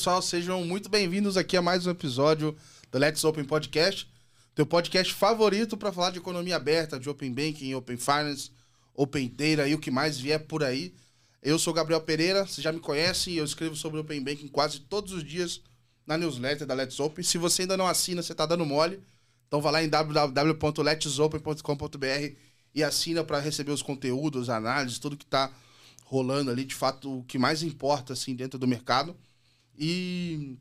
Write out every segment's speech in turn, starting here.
Pessoal, sejam muito bem-vindos aqui a mais um episódio do Let's Open Podcast, teu podcast favorito para falar de economia aberta, de Open Banking, Open Finance, Open Data e o que mais vier por aí. Eu sou Gabriel Pereira, você já me conhece, eu escrevo sobre Open Banking quase todos os dias na newsletter da Let's Open. Se você ainda não assina, você está dando mole. Então vá lá em www.letsopen.com.br e assina para receber os conteúdos, análises, tudo que está rolando ali, de fato, o que mais importa assim dentro do mercado. E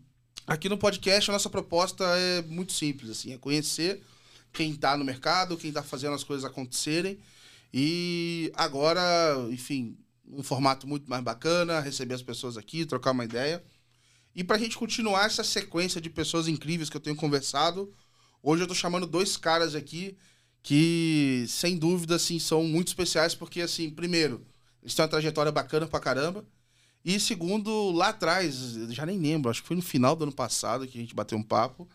aqui no podcast a nossa proposta é muito simples, assim, é conhecer quem está no mercado, quem está fazendo as coisas acontecerem. E agora, enfim, um formato muito mais bacana, receber as pessoas aqui, trocar uma ideia. E para a gente continuar essa sequência de pessoas incríveis que eu tenho conversado, hoje eu estou chamando dois caras aqui que, sem dúvida, assim, são muito especiais, porque, assim, primeiro, eles têm uma trajetória bacana pra caramba. E segundo, lá atrás, já nem lembro, acho que foi no final do ano passado que a gente bateu um papo.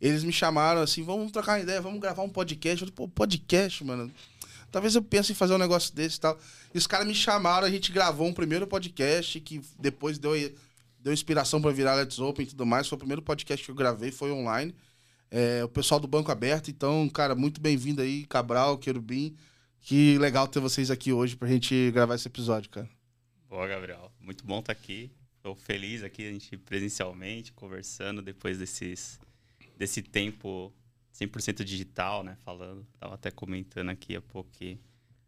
Eles me chamaram assim, vamos trocar uma ideia, vamos gravar um podcast. Eu falei, pô, podcast, mano. Talvez eu pense em fazer um negócio desse e tal. E os caras me chamaram, a gente gravou um primeiro podcast que depois deu, deu inspiração para virar Let's Open e tudo mais. Foi o primeiro podcast que eu gravei, foi online. É, o pessoal do Banco Aberto. Então, cara, muito bem-vindo aí, Cabral, Querubim. Que legal ter vocês aqui hoje pra gente gravar esse episódio, cara. Boa, Gabriel. Muito bom estar tá aqui. Estou feliz aqui, a gente presencialmente, conversando depois desses, desse tempo 100% digital, né? Falando. Tava até comentando aqui há pouco que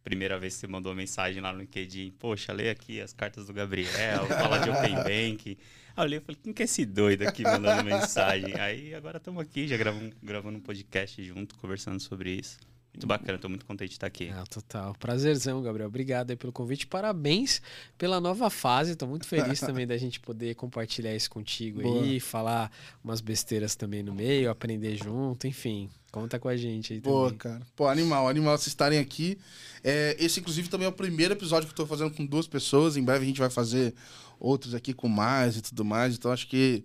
primeira vez que você mandou mensagem lá no LinkedIn, poxa, lê aqui as cartas do Gabriel, fala de Open Bank. Aí eu li e falei, quem que é esse doido aqui mandando mensagem? Aí agora estamos aqui, já gravamos, gravando um podcast junto, conversando sobre isso. Muito bacana, estou muito contente de estar aqui. Ah, total. Prazerzão, Gabriel. Obrigado aí pelo convite. Parabéns pela nova fase. Estou muito feliz também da gente poder compartilhar isso contigo Boa. aí, falar umas besteiras também no meio, aprender junto, enfim. Conta com a gente aí Boa, também. cara. Pô, animal, animal vocês estarem aqui. É, esse, inclusive, também é o primeiro episódio que eu estou fazendo com duas pessoas. Em breve a gente vai fazer outros aqui com mais e tudo mais. Então acho que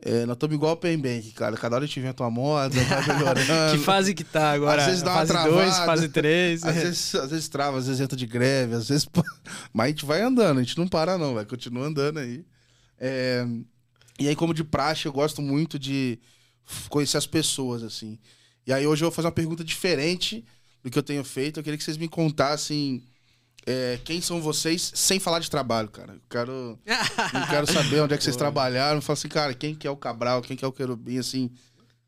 é, nós estamos igual o Open Bank, cara. Cada hora a gente inventa uma moda, vai melhorando. que fase que tá agora? Às vezes dá fase uma travada. Dois, fase 3. Às, vezes, às vezes trava, às vezes entra de greve, às vezes... Mas a gente vai andando, a gente não para não, vai continua andando aí. É... E aí, como de praxe, eu gosto muito de conhecer as pessoas, assim. E aí hoje eu vou fazer uma pergunta diferente do que eu tenho feito. Eu queria que vocês me contassem é, quem são vocês sem falar de trabalho, cara. Eu quero, eu quero saber onde é que vocês trabalharam. Falo assim, cara, quem que é o Cabral, quem que é o Querubim, assim,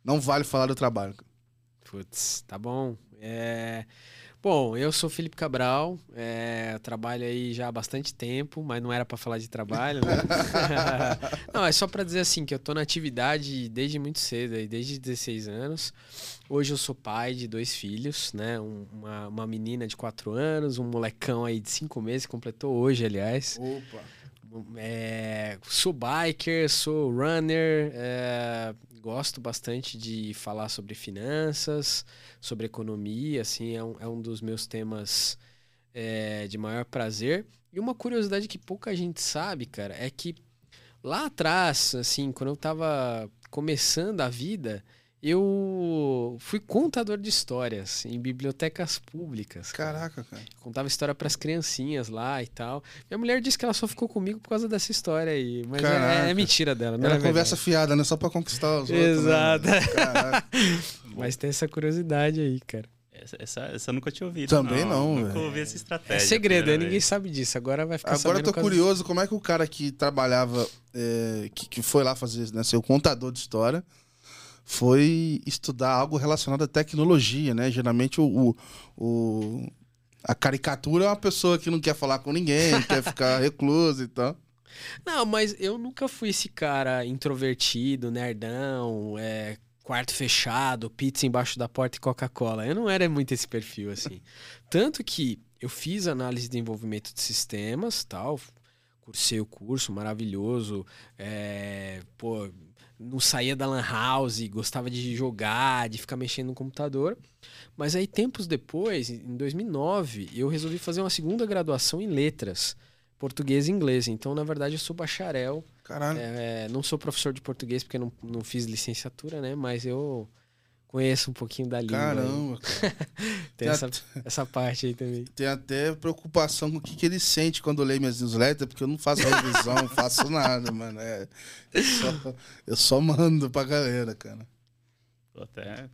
não vale falar do trabalho. Putz, tá bom. É... Bom, eu sou Felipe Cabral, é, trabalho aí já há bastante tempo, mas não era para falar de trabalho, né? não, é só para dizer assim que eu tô na atividade desde muito cedo, aí, desde 16 anos. Hoje eu sou pai de dois filhos, né? Um, uma, uma menina de 4 anos, um molecão aí de 5 meses, completou hoje, aliás. Opa! É, sou biker, sou runner, é, gosto bastante de falar sobre finanças, sobre economia, assim, é um, é um dos meus temas é, de maior prazer. E uma curiosidade que pouca gente sabe, cara, é que lá atrás, assim, quando eu tava começando a vida, eu fui contador de histórias em bibliotecas públicas. Caraca, cara. Contava história para as criancinhas lá e tal. Minha mulher disse que ela só ficou comigo por causa dessa história aí. Mas é, é, mentira dela. Não Era é conversa fiada, né? Só para conquistar os Exato. outros. Né? mas tem essa curiosidade aí, cara. Essa, essa, essa eu nunca tinha ouvido. Também não. não nunca ouvi essa estratégia. É segredo, ninguém sabe disso. Agora vai ficar Agora eu tô curioso, como é que o cara que trabalhava, é, que, que foi lá fazer, né, ser o contador de história, foi estudar algo relacionado à tecnologia, né? Geralmente o, o, o, a caricatura é uma pessoa que não quer falar com ninguém, quer ficar recluso e tal. Não, mas eu nunca fui esse cara introvertido, nerdão, é, quarto fechado, pizza embaixo da porta e Coca-Cola. Eu não era muito esse perfil, assim. Tanto que eu fiz análise de desenvolvimento de sistemas, tal, cursei o curso maravilhoso, é, pô, não saía da lan house, gostava de jogar, de ficar mexendo no computador. Mas aí, tempos depois, em 2009, eu resolvi fazer uma segunda graduação em letras, português e inglês. Então, na verdade, eu sou bacharel. Caralho. É, não sou professor de português porque não, não fiz licenciatura, né? Mas eu conheço um pouquinho da língua. Caramba, cara. Tem essa, essa parte aí também. Tem até preocupação com o que, que ele sente quando lê minhas newsletters, porque eu não faço revisão, não faço nada, mano. É, eu, só, eu só mando pra galera, cara. Vou até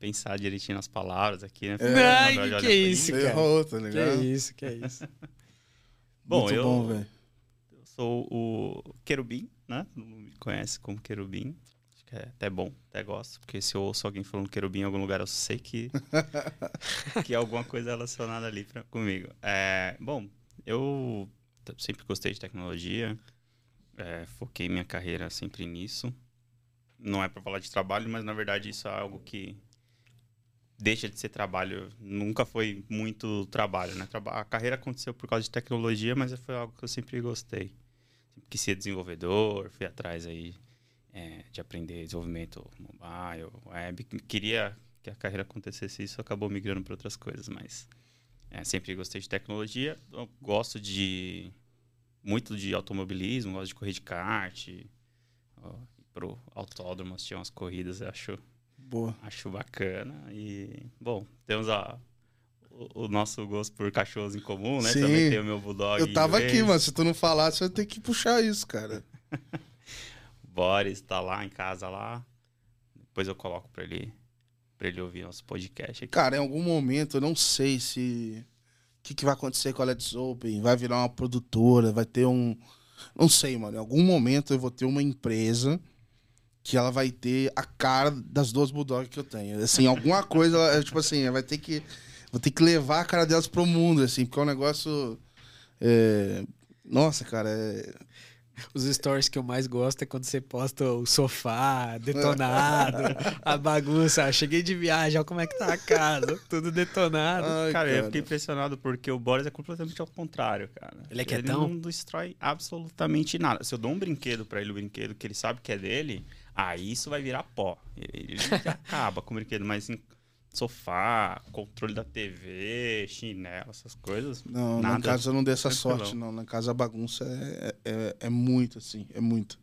pensar direitinho nas palavras aqui, né? Ai, Gabriel já que olha pra isso, cara. Errou, tá Que ligado? isso, que isso. Bom, Muito eu, bom, velho. eu sou o Querubim, né? Todo mundo me conhece como Querubim. Que é até bom, até gosto, porque se eu ouço alguém falando Querubim em algum lugar, eu sei que, que é alguma coisa relacionada ali pra, comigo. É, bom, eu sempre gostei de tecnologia, é, foquei minha carreira sempre nisso. Não é para falar de trabalho, mas na verdade isso é algo que deixa de ser trabalho. Nunca foi muito trabalho, né? A carreira aconteceu por causa de tecnologia, mas foi algo que eu sempre gostei. Sempre quis ser desenvolvedor, fui atrás aí é, de aprender desenvolvimento mobile, web. Queria que a carreira acontecesse isso, acabou migrando para outras coisas, mas é, sempre gostei de tecnologia. Eu gosto de muito de automobilismo, gosto de correr de kart. Ó, pro autódromo, assistir umas corridas, eu acho Boa. Acho bacana. E, bom, temos a, o, o nosso gosto por cachorros em comum, né? Sim. Também tem o meu Bulldog. Eu tava aqui, mano. Se tu não falasse, eu ia ter que puxar isso, cara. Boris tá lá em casa lá. Depois eu coloco pra ele, pra ele ouvir nosso podcast aqui. Cara, em algum momento, eu não sei se. O que, que vai acontecer com a Let's Open? Vai virar uma produtora? Vai ter um. Não sei, mano. Em algum momento eu vou ter uma empresa que ela vai ter a cara das duas Bulldogs que eu tenho. Assim, alguma coisa, tipo assim, vai ter que. Vou ter que levar a cara delas pro mundo, assim, porque é um negócio. é, Nossa, cara, é. Os stories que eu mais gosto é quando você posta o sofá detonado, a bagunça. Ah, Cheguei de viagem, olha como é que tá a casa, tudo detonado. Ai, cara, eu fiquei impressionado porque o Boris é completamente ao contrário, cara. Ele é quietão? não destrói absolutamente nada. Se eu dou um brinquedo pra ele, o brinquedo que ele sabe que é dele, aí isso vai virar pó. Ele, ele acaba com o brinquedo, mas em sofá, controle da TV, chinelo, essas coisas. Não, na nada. casa eu não dei essa Tranquilão. sorte, não. Na casa a bagunça é, é, é muito, assim, é muito.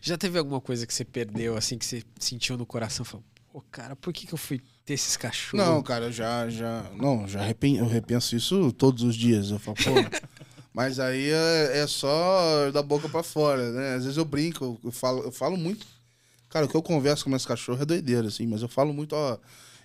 Já teve alguma coisa que você perdeu, assim, que você sentiu no coração? Falou, pô, cara, por que, que eu fui ter esses cachorros? Não, cara, eu já, já. Não, já repen, eu repenso isso todos os dias. Eu falo, pô. mas aí é, é só da boca pra fora, né? Às vezes eu brinco, eu falo, eu falo muito. Cara, o que eu converso com meus cachorros é doideira, assim, mas eu falo muito, ó.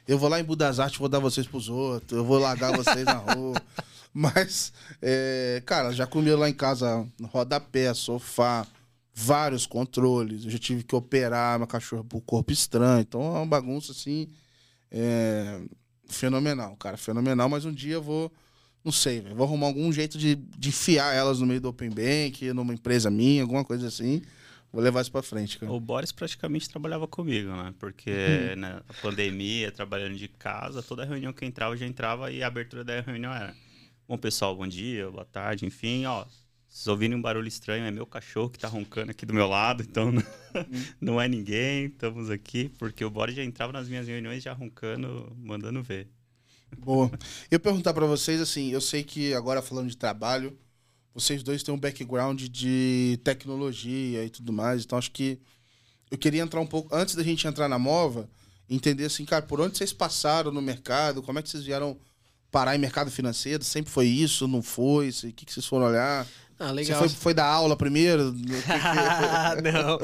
Eu vou lá em Budas Artes, vou dar vocês pros outros, eu vou largar vocês na rua. Mas, é, cara, já comi lá em casa rodapé, sofá, vários controles. Eu já tive que operar meu cachorro por corpo estranho. Então é uma bagunça assim. É, fenomenal, cara, fenomenal. Mas um dia eu vou, não sei, vou arrumar algum jeito de, de enfiar elas no meio do Open Bank, numa empresa minha, alguma coisa assim. Vou levar isso pra frente, cara. O Boris praticamente trabalhava comigo, né? Porque Uhum. na pandemia, trabalhando de casa, toda reunião que entrava, já entrava e a abertura da reunião era: Bom, pessoal, bom dia, boa tarde, enfim, ó. Vocês ouvirem um barulho estranho, é meu cachorro que tá roncando aqui do meu lado, então não, não é ninguém, estamos aqui, porque o Boris já entrava nas minhas reuniões já roncando, mandando ver. Boa. Eu perguntar pra vocês, assim, eu sei que agora falando de trabalho, vocês dois têm um background de tecnologia e tudo mais, então acho que eu queria entrar um pouco, antes da gente entrar na MOVA, entender assim, cara, por onde vocês passaram no mercado, como é que vocês vieram parar em mercado financeiro? Sempre foi isso? Não foi? O que, que vocês foram olhar? Ah, Você legal. foi, foi dar aula primeiro? Não.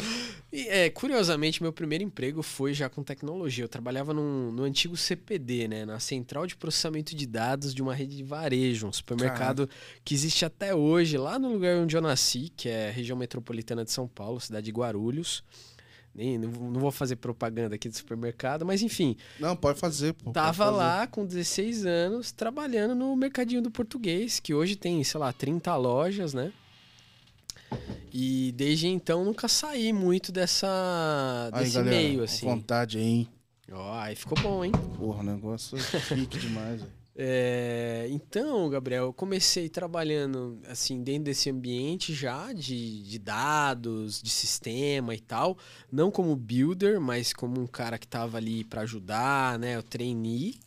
E, é, curiosamente, meu primeiro emprego foi já com tecnologia. Eu trabalhava num- no antigo CPD, né? Na Central de Processamento de Dados de uma rede de varejo, um supermercado que existe até hoje, lá no lugar onde eu nasci, que é a região metropolitana de São Paulo, cidade de Guarulhos. Nem, não, vou- não vou fazer propaganda aqui do supermercado, mas enfim, Não, pode fazer, pô. Tava fazer. lá com 16 anos trabalhando no mercadinho do português, que hoje tem, sei lá, 30 lojas, né? E desde então nunca saí muito dessa Aí, desse galera, meio assim. vontade hein? Ó, aí ficou bom, hein? Porra, negócio chique demais, velho. É, então, Gabriel, eu comecei trabalhando assim dentro desse ambiente já de, de dados, de sistema e tal, não como builder, mas como um cara que estava ali para ajudar, né? Eu treinei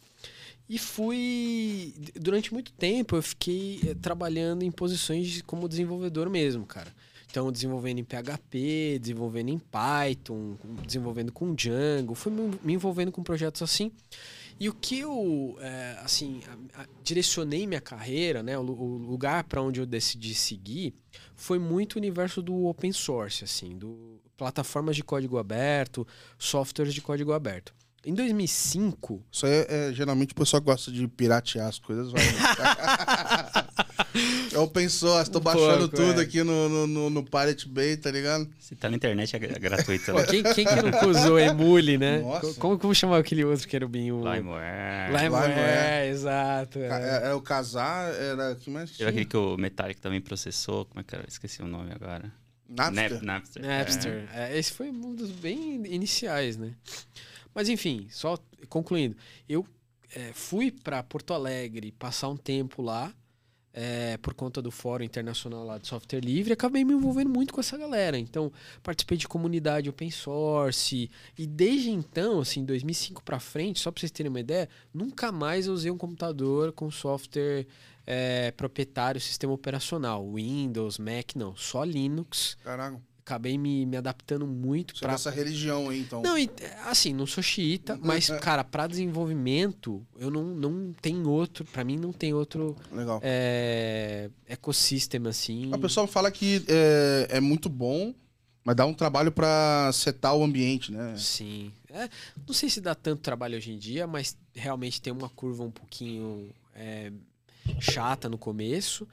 e fui durante muito tempo eu fiquei eh, trabalhando em posições como desenvolvedor mesmo, cara. Então, desenvolvendo em PHP, desenvolvendo em Python, desenvolvendo com Django, fui me envolvendo com projetos assim. E o que eu, é, assim, a, a, direcionei minha carreira, né, o, o lugar para onde eu decidi seguir, foi muito o universo do open source, assim, do plataformas de código aberto, softwares de código aberto. Em 2005. Isso aí é, é geralmente o pessoal gosta de piratear as coisas. Vai, é open source, tô um baixando tudo é. aqui no, no, no, no, Pirate Bay, tá ligado? Se tá na internet é gratuito. Né? quem, quem que não usou Emule, né? Nossa. Como, como chamava aquele outro querubinho? Limeware. Limeware, exato. É. Era é, é o Casar, era. que mais tinha? aquele que o Metallic também processou, como é que era? Esqueci o nome agora. Napster. Napster. Napster. É. esse foi um dos bem iniciais, né? Mas enfim, só concluindo, eu é, fui para Porto Alegre passar um tempo lá é, por conta do Fórum Internacional lá de Software Livre, acabei me envolvendo muito com essa galera. Então, participei de comunidade open source e desde então, assim, 2005 para frente, só para vocês terem uma ideia, nunca mais usei um computador com software é, proprietário, sistema operacional, Windows, Mac, não, só Linux. Caraca acabei me, me adaptando muito para essa religião aí, então. Não, assim, não sou xiita, uhum. mas cara, para desenvolvimento, eu não não tem outro, para mim não tem outro Legal. É, ecossistema assim. A pessoa fala que é, é muito bom, mas dá um trabalho para setar o ambiente, né? Sim. É, não sei se dá tanto trabalho hoje em dia, mas realmente tem uma curva um pouquinho é, chata no começo.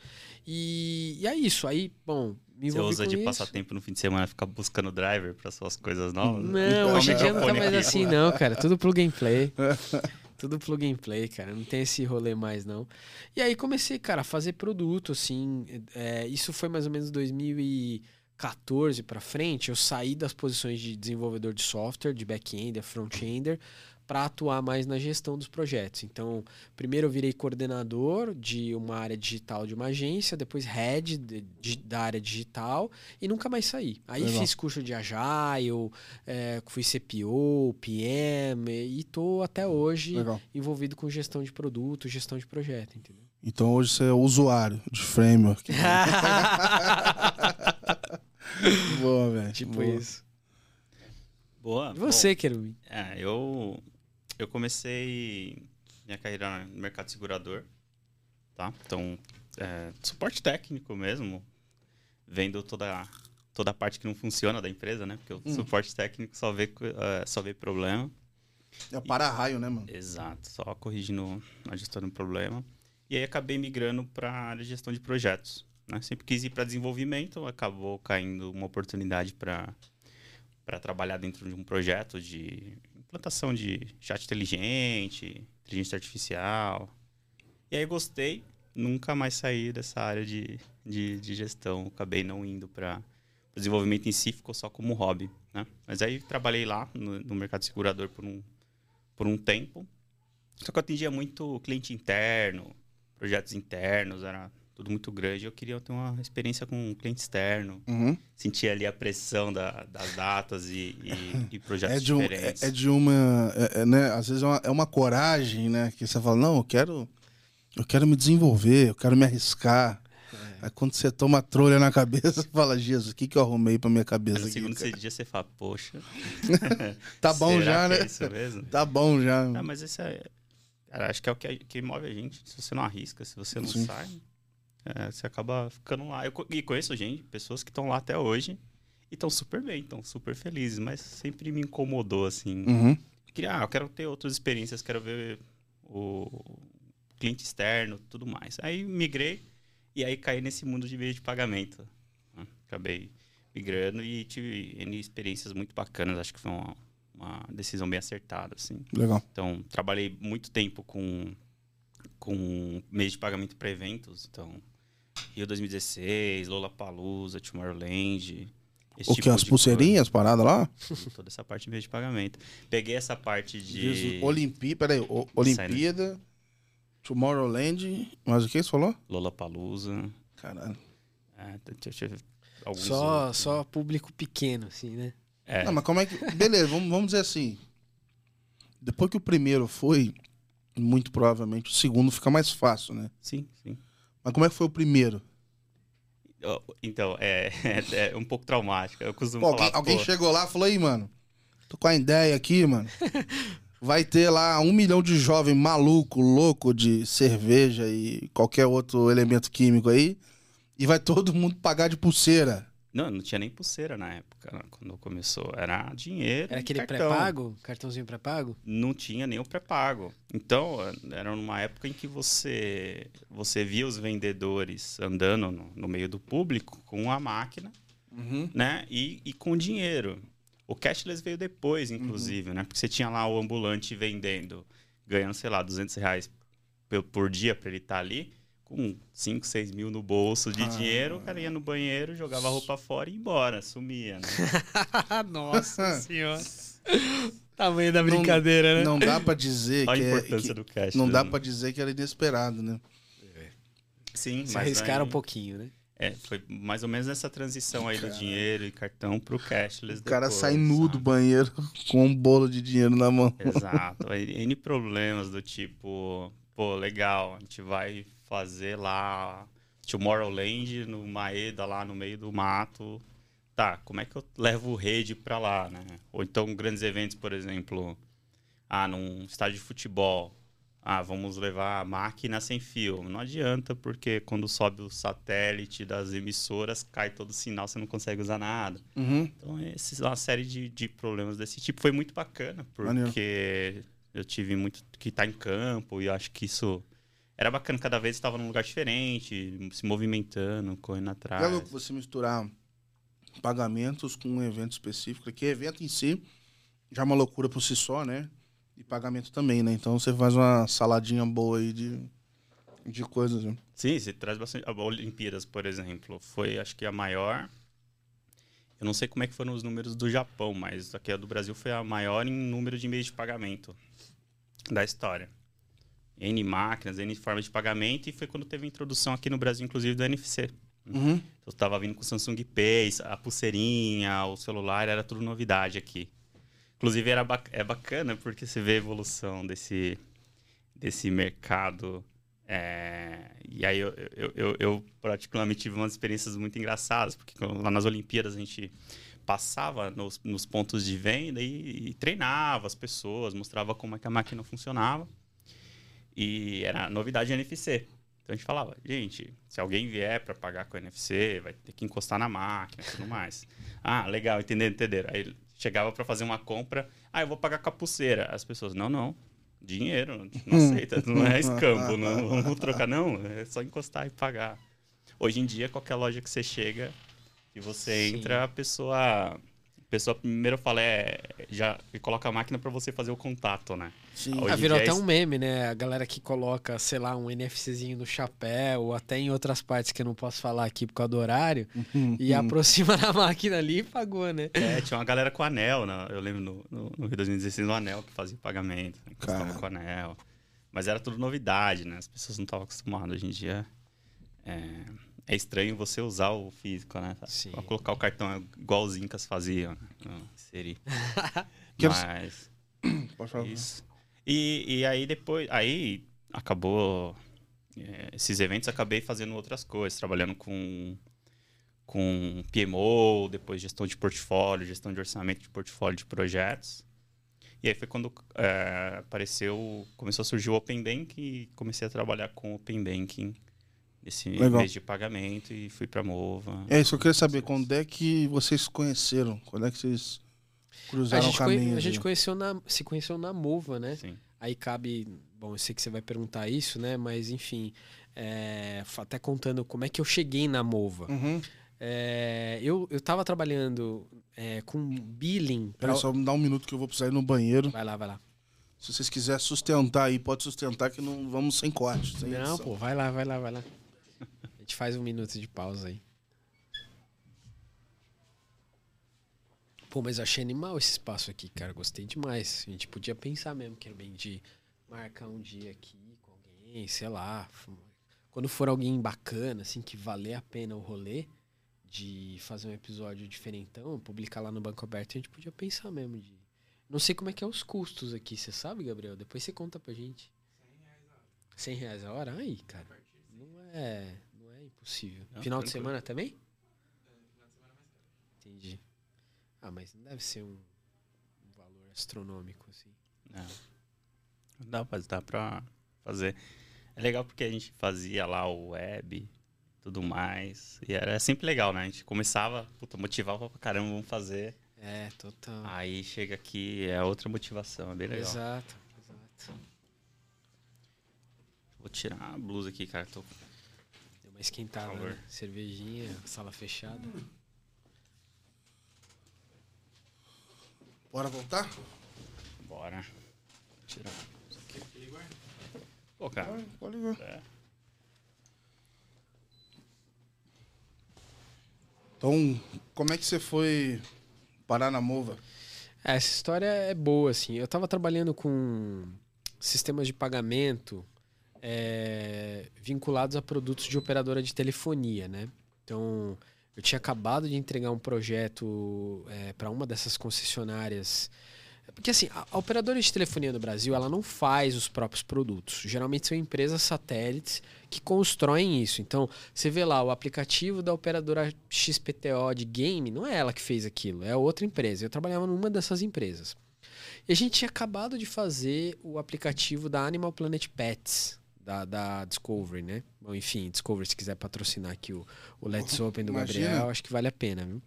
E, e, é isso. Aí, bom, Você usa de isso. passar tempo no fim de semana ficar buscando driver para suas coisas novas? Não, hoje em dia não tá mais assim, não, cara. Tudo plug and play. Tudo plug and play, cara. Não tem esse rolê mais, não. E aí comecei, cara, a fazer produto, assim. É, isso foi mais ou menos 2014 para frente. Eu saí das posições de desenvolvedor de software, de back-end, front-ender, para atuar mais na gestão dos projetos. Então, primeiro eu virei coordenador de uma área digital de uma agência, depois head de, de, da área digital e nunca mais saí. Aí Legal. fiz curso de Agile, é, fui CPO, PM e tô até hoje Legal. envolvido com gestão de produto, gestão de projeto, entendeu? Então hoje você é usuário de framework. Boa, velho. Tipo Boa. isso. Boa. E você, Querubim? É, eu eu comecei minha carreira no mercado segurador, tá? Então, é, suporte técnico mesmo, vendo toda, toda a parte que não funciona da empresa, né? Porque o hum. suporte técnico só vê, uh, só vê problema. É o para-raio, né, mano? Exato, só corrigindo, ajustando o problema. E aí acabei migrando para a área de gestão de projetos. Né? Sempre quis ir para desenvolvimento, acabou caindo uma oportunidade para trabalhar dentro de um projeto de implantação de chat inteligente, inteligência artificial. E aí gostei, nunca mais saí dessa área de, de, de gestão. Acabei não indo para desenvolvimento em si, ficou só como hobby. Né? Mas aí trabalhei lá no, no mercado segurador por um, por um tempo. Só que eu atendia muito cliente interno, projetos internos, era tudo muito grande. Eu queria ter uma experiência com um cliente externo, uhum. sentir ali a pressão da, das datas e, e, e projetos é de um, diferentes. É, é de uma, é, é, né? Às vezes é uma, é uma, coragem, né? Que você fala, não, eu quero, eu quero me desenvolver, eu quero me arriscar. É. Aí quando você toma a trolha na cabeça, você fala, Jesus, o que, que eu arrumei pra minha cabeça? Aí no segundo cara? dia você fala, poxa. tá bom já, né? É isso mesmo? Tá bom já. Ah, mas esse é. Cara, acho que é o que, que move a gente. Se você não arrisca, se você não Sim. sai, é, você acaba ficando lá. Eu e conheço gente, pessoas que estão lá até hoje e estão super bem, estão super felizes, mas sempre me incomodou, assim. Uhum. Eu queria, ah, eu quero ter outras experiências, quero ver o cliente externo, tudo mais. Aí migrei e aí caí nesse mundo de meio de pagamento. Né? Acabei migrando e tive N experiências muito bacanas. Acho que foi uma, uma decisão bem acertada, assim. Legal. Então, trabalhei muito tempo com, com meio de pagamento para eventos. Então, Rio 2016, Lollapalooza, Tomorrowland. Esse o tipo que? As pulseirinhas paradas lá? Toda essa parte de pagamento. Peguei essa parte de. Olimpí, peraí, o, Olimpíada, Tomorrowland, mas o que você falou? Lollapalooza. Caralho. É, só, outros, só público pequeno, assim, né? É. Não, mas como é que. Beleza, vamos, vamos dizer assim. Depois que o primeiro foi, muito provavelmente o segundo fica mais fácil, né? Sim, sim. Mas como é que foi o primeiro? Então, é, é, é um pouco traumático. Eu costumo Pô, alguém, falar, alguém chegou lá e falou, aí, mano, tô com a ideia aqui, mano. Vai ter lá um milhão de jovem maluco, louco de cerveja e qualquer outro elemento químico aí. E vai todo mundo pagar de pulseira. Não, não tinha nem pulseira na época, né, quando começou. Era dinheiro. Era aquele cartão. pré-pago? Cartãozinho pré-pago? Não tinha nem o pré-pago. Então, era numa época em que você, você via os vendedores andando no, no meio do público com a máquina Uhum. né? E, e com dinheiro. O cashless veio depois, inclusive, né? Porque você tinha lá o ambulante vendendo, ganhando, sei lá, 200 reais por, por dia para ele estar ali, com 5, 6 mil no bolso de Ah. dinheiro, o cara ia no banheiro, jogava a roupa fora e ia embora, sumia, né? Nossa senhora. Tamanho da brincadeira, né? Não dá pra dizer Olha a que, é, importância que do cashless. não dá né? pra dizer que era inesperado, né? Sim, Se mas arriscaram aí- um pouquinho, né? É, foi mais ou menos nessa transição aí do dinheiro e cartão pro cashless O cara depois, sai nu do sabe? banheiro com um bolo de dinheiro na mão. Exato. N problemas do tipo, pô, legal, a gente vai fazer lá Tomorrowland no Maeda, lá no meio do mato. Tá, como é que eu levo rede pra lá, né? Ou então grandes eventos, por exemplo, ah, num estádio de futebol. Ah, vamos levar máquina sem fio. Não adianta, porque quando sobe o satélite das emissoras, cai todo o sinal, você não consegue usar nada. Uhum. Então, essa é uma série de, de problemas desse tipo foi muito bacana, porque eu tive muito que estar em campo e acho que isso era bacana. Cada vez estava num lugar diferente, se movimentando, correndo atrás. É louco você misturar pagamentos com um evento específico, porque evento em si já é uma loucura por si só, né? E pagamento também, né? Então você faz uma saladinha boa aí de, de coisas. Né? Sim, você traz bastante. A Olimpíadas, por exemplo, foi acho que a maior. Eu não sei como é que foram os números do Japão, mas aqui a do Brasil foi a maior em número de meios de pagamento da história. N máquinas, N formas de pagamento, e foi quando teve a introdução aqui no Brasil, inclusive, do NFC. Uhum. Eu tava vindo com o Samsung Pay, a pulseirinha, o celular, era tudo novidade aqui. Inclusive, era bac- é bacana porque você vê a evolução desse, desse mercado. é, E aí, eu, eu, eu, eu particularmente tive umas experiências muito engraçadas, porque lá nas Olimpíadas a gente passava nos, nos pontos de venda e, e treinava as pessoas, mostrava como é que a máquina funcionava. E era novidade NFC. Então a gente falava, gente, se alguém vier para pagar com NFC, vai ter que encostar na máquina e tudo mais. ah, legal, entenderam, entenderam. Aí chegava para fazer uma compra, ah, eu vou pagar com a pulseira. As pessoas, não, não, dinheiro, não aceita, não é escambo, não vamos trocar, não, é só encostar e pagar. Hoje em dia, qualquer loja que você chega e você Sim. entra, a pessoa, a pessoa primeiro fala, é, já coloca a máquina para você fazer o contato, né? Sim. Ah, virou dia até é um meme, né? A galera que coloca, sei lá, um NFCzinho no chapéu, ou até em outras partes que eu não posso falar aqui por causa do horário, e aproxima da máquina ali e pagou, né? É, tinha uma galera com anel, né? eu lembro no, no, no Rio 2016 no anel que fazia o pagamento, né? com anel. Mas era tudo novidade, né? As pessoas não estavam acostumadas. Hoje em dia é, é estranho você usar o físico, né? Sim. Só colocar o cartão igual os incas faziam, né? Seria. Quero- Mas Pode falar. isso. E, e aí depois, aí acabou é, esses eventos, acabei fazendo outras coisas, trabalhando com com PMO, depois gestão de portfólio, gestão de orçamento de portfólio de projetos. E aí foi quando é, apareceu, começou a surgir o Open Banking e comecei a trabalhar com Open Banking nesse Legal. mês de pagamento e fui para Mova. É isso eu queria saber. Quando é que vocês se conheceram? Quando é que vocês A cruzaram gente, conhe- caminhos? a gente conheceu na, se conheceu na Mova, né? Sim. Aí cabe. Bom, eu sei que você vai perguntar isso, né? Mas enfim, é, até contando como é que eu cheguei na Mova. Uhum. É, eu, eu tava trabalhando é, com billing. pra- Peraí, só me dá um minuto que eu vou precisar ir no banheiro. Vai lá, vai lá. Se vocês quiserem sustentar aí, pode sustentar que não vamos sem corte. Sem Não, edição. pô, vai lá, vai lá, vai lá. A gente faz um minuto de pausa aí. Pô, mas eu achei animal esse espaço aqui, cara. Gostei demais. A gente podia pensar mesmo que bem de marcar um dia aqui com alguém, sei lá. Quando for alguém bacana, assim, que valer a pena o rolê de fazer um episódio diferentão, publicar lá no Banco Aberto, a gente podia pensar mesmo de. Não sei como é que é os custos aqui, você sabe, Gabriel? Depois você conta pra gente. 100 reais a hora? Aí, cara. Não é, não é impossível. possível. Não, Final de semana também? Entendi. Ah, mas não deve ser um, um valor astronômico, assim. Não. Dá, pra- dá pra fazer. É legal porque a gente fazia lá o web, tudo mais. E era sempre legal, né? A gente começava, puta, motivava pra caramba, vamos fazer. É, total. Aí chega aqui, é outra motivação, é bem legal. exato, exato. Vou tirar a blusa aqui, cara. Tô... Uma esquentada, né? Cervejinha, sala fechada. Bora voltar? Bora. Tirar isso aqui. Pô, cara. Pode ligar. É. Então, como é que você foi parar na Mova? Essa história é boa, assim. Eu tava trabalhando com sistemas de pagamento é, vinculados a produtos de operadora de telefonia, né? Então, eu tinha acabado de entregar um projeto para uma dessas concessionárias. Porque, assim, a, a operadora de telefonia no Brasil, ela não faz os próprios produtos. Geralmente são empresas satélites que constroem isso. Então, você vê lá o aplicativo da operadora XPTO de game, não é ela que fez aquilo, é outra empresa. Eu trabalhava numa dessas empresas. E a gente tinha acabado de fazer o aplicativo da Animal Planet Pets, da, da Discovery, né? Bom, enfim, Discovery, se quiser patrocinar aqui o, o Let's Open do Imagina. Gabriel, acho que vale a pena, viu?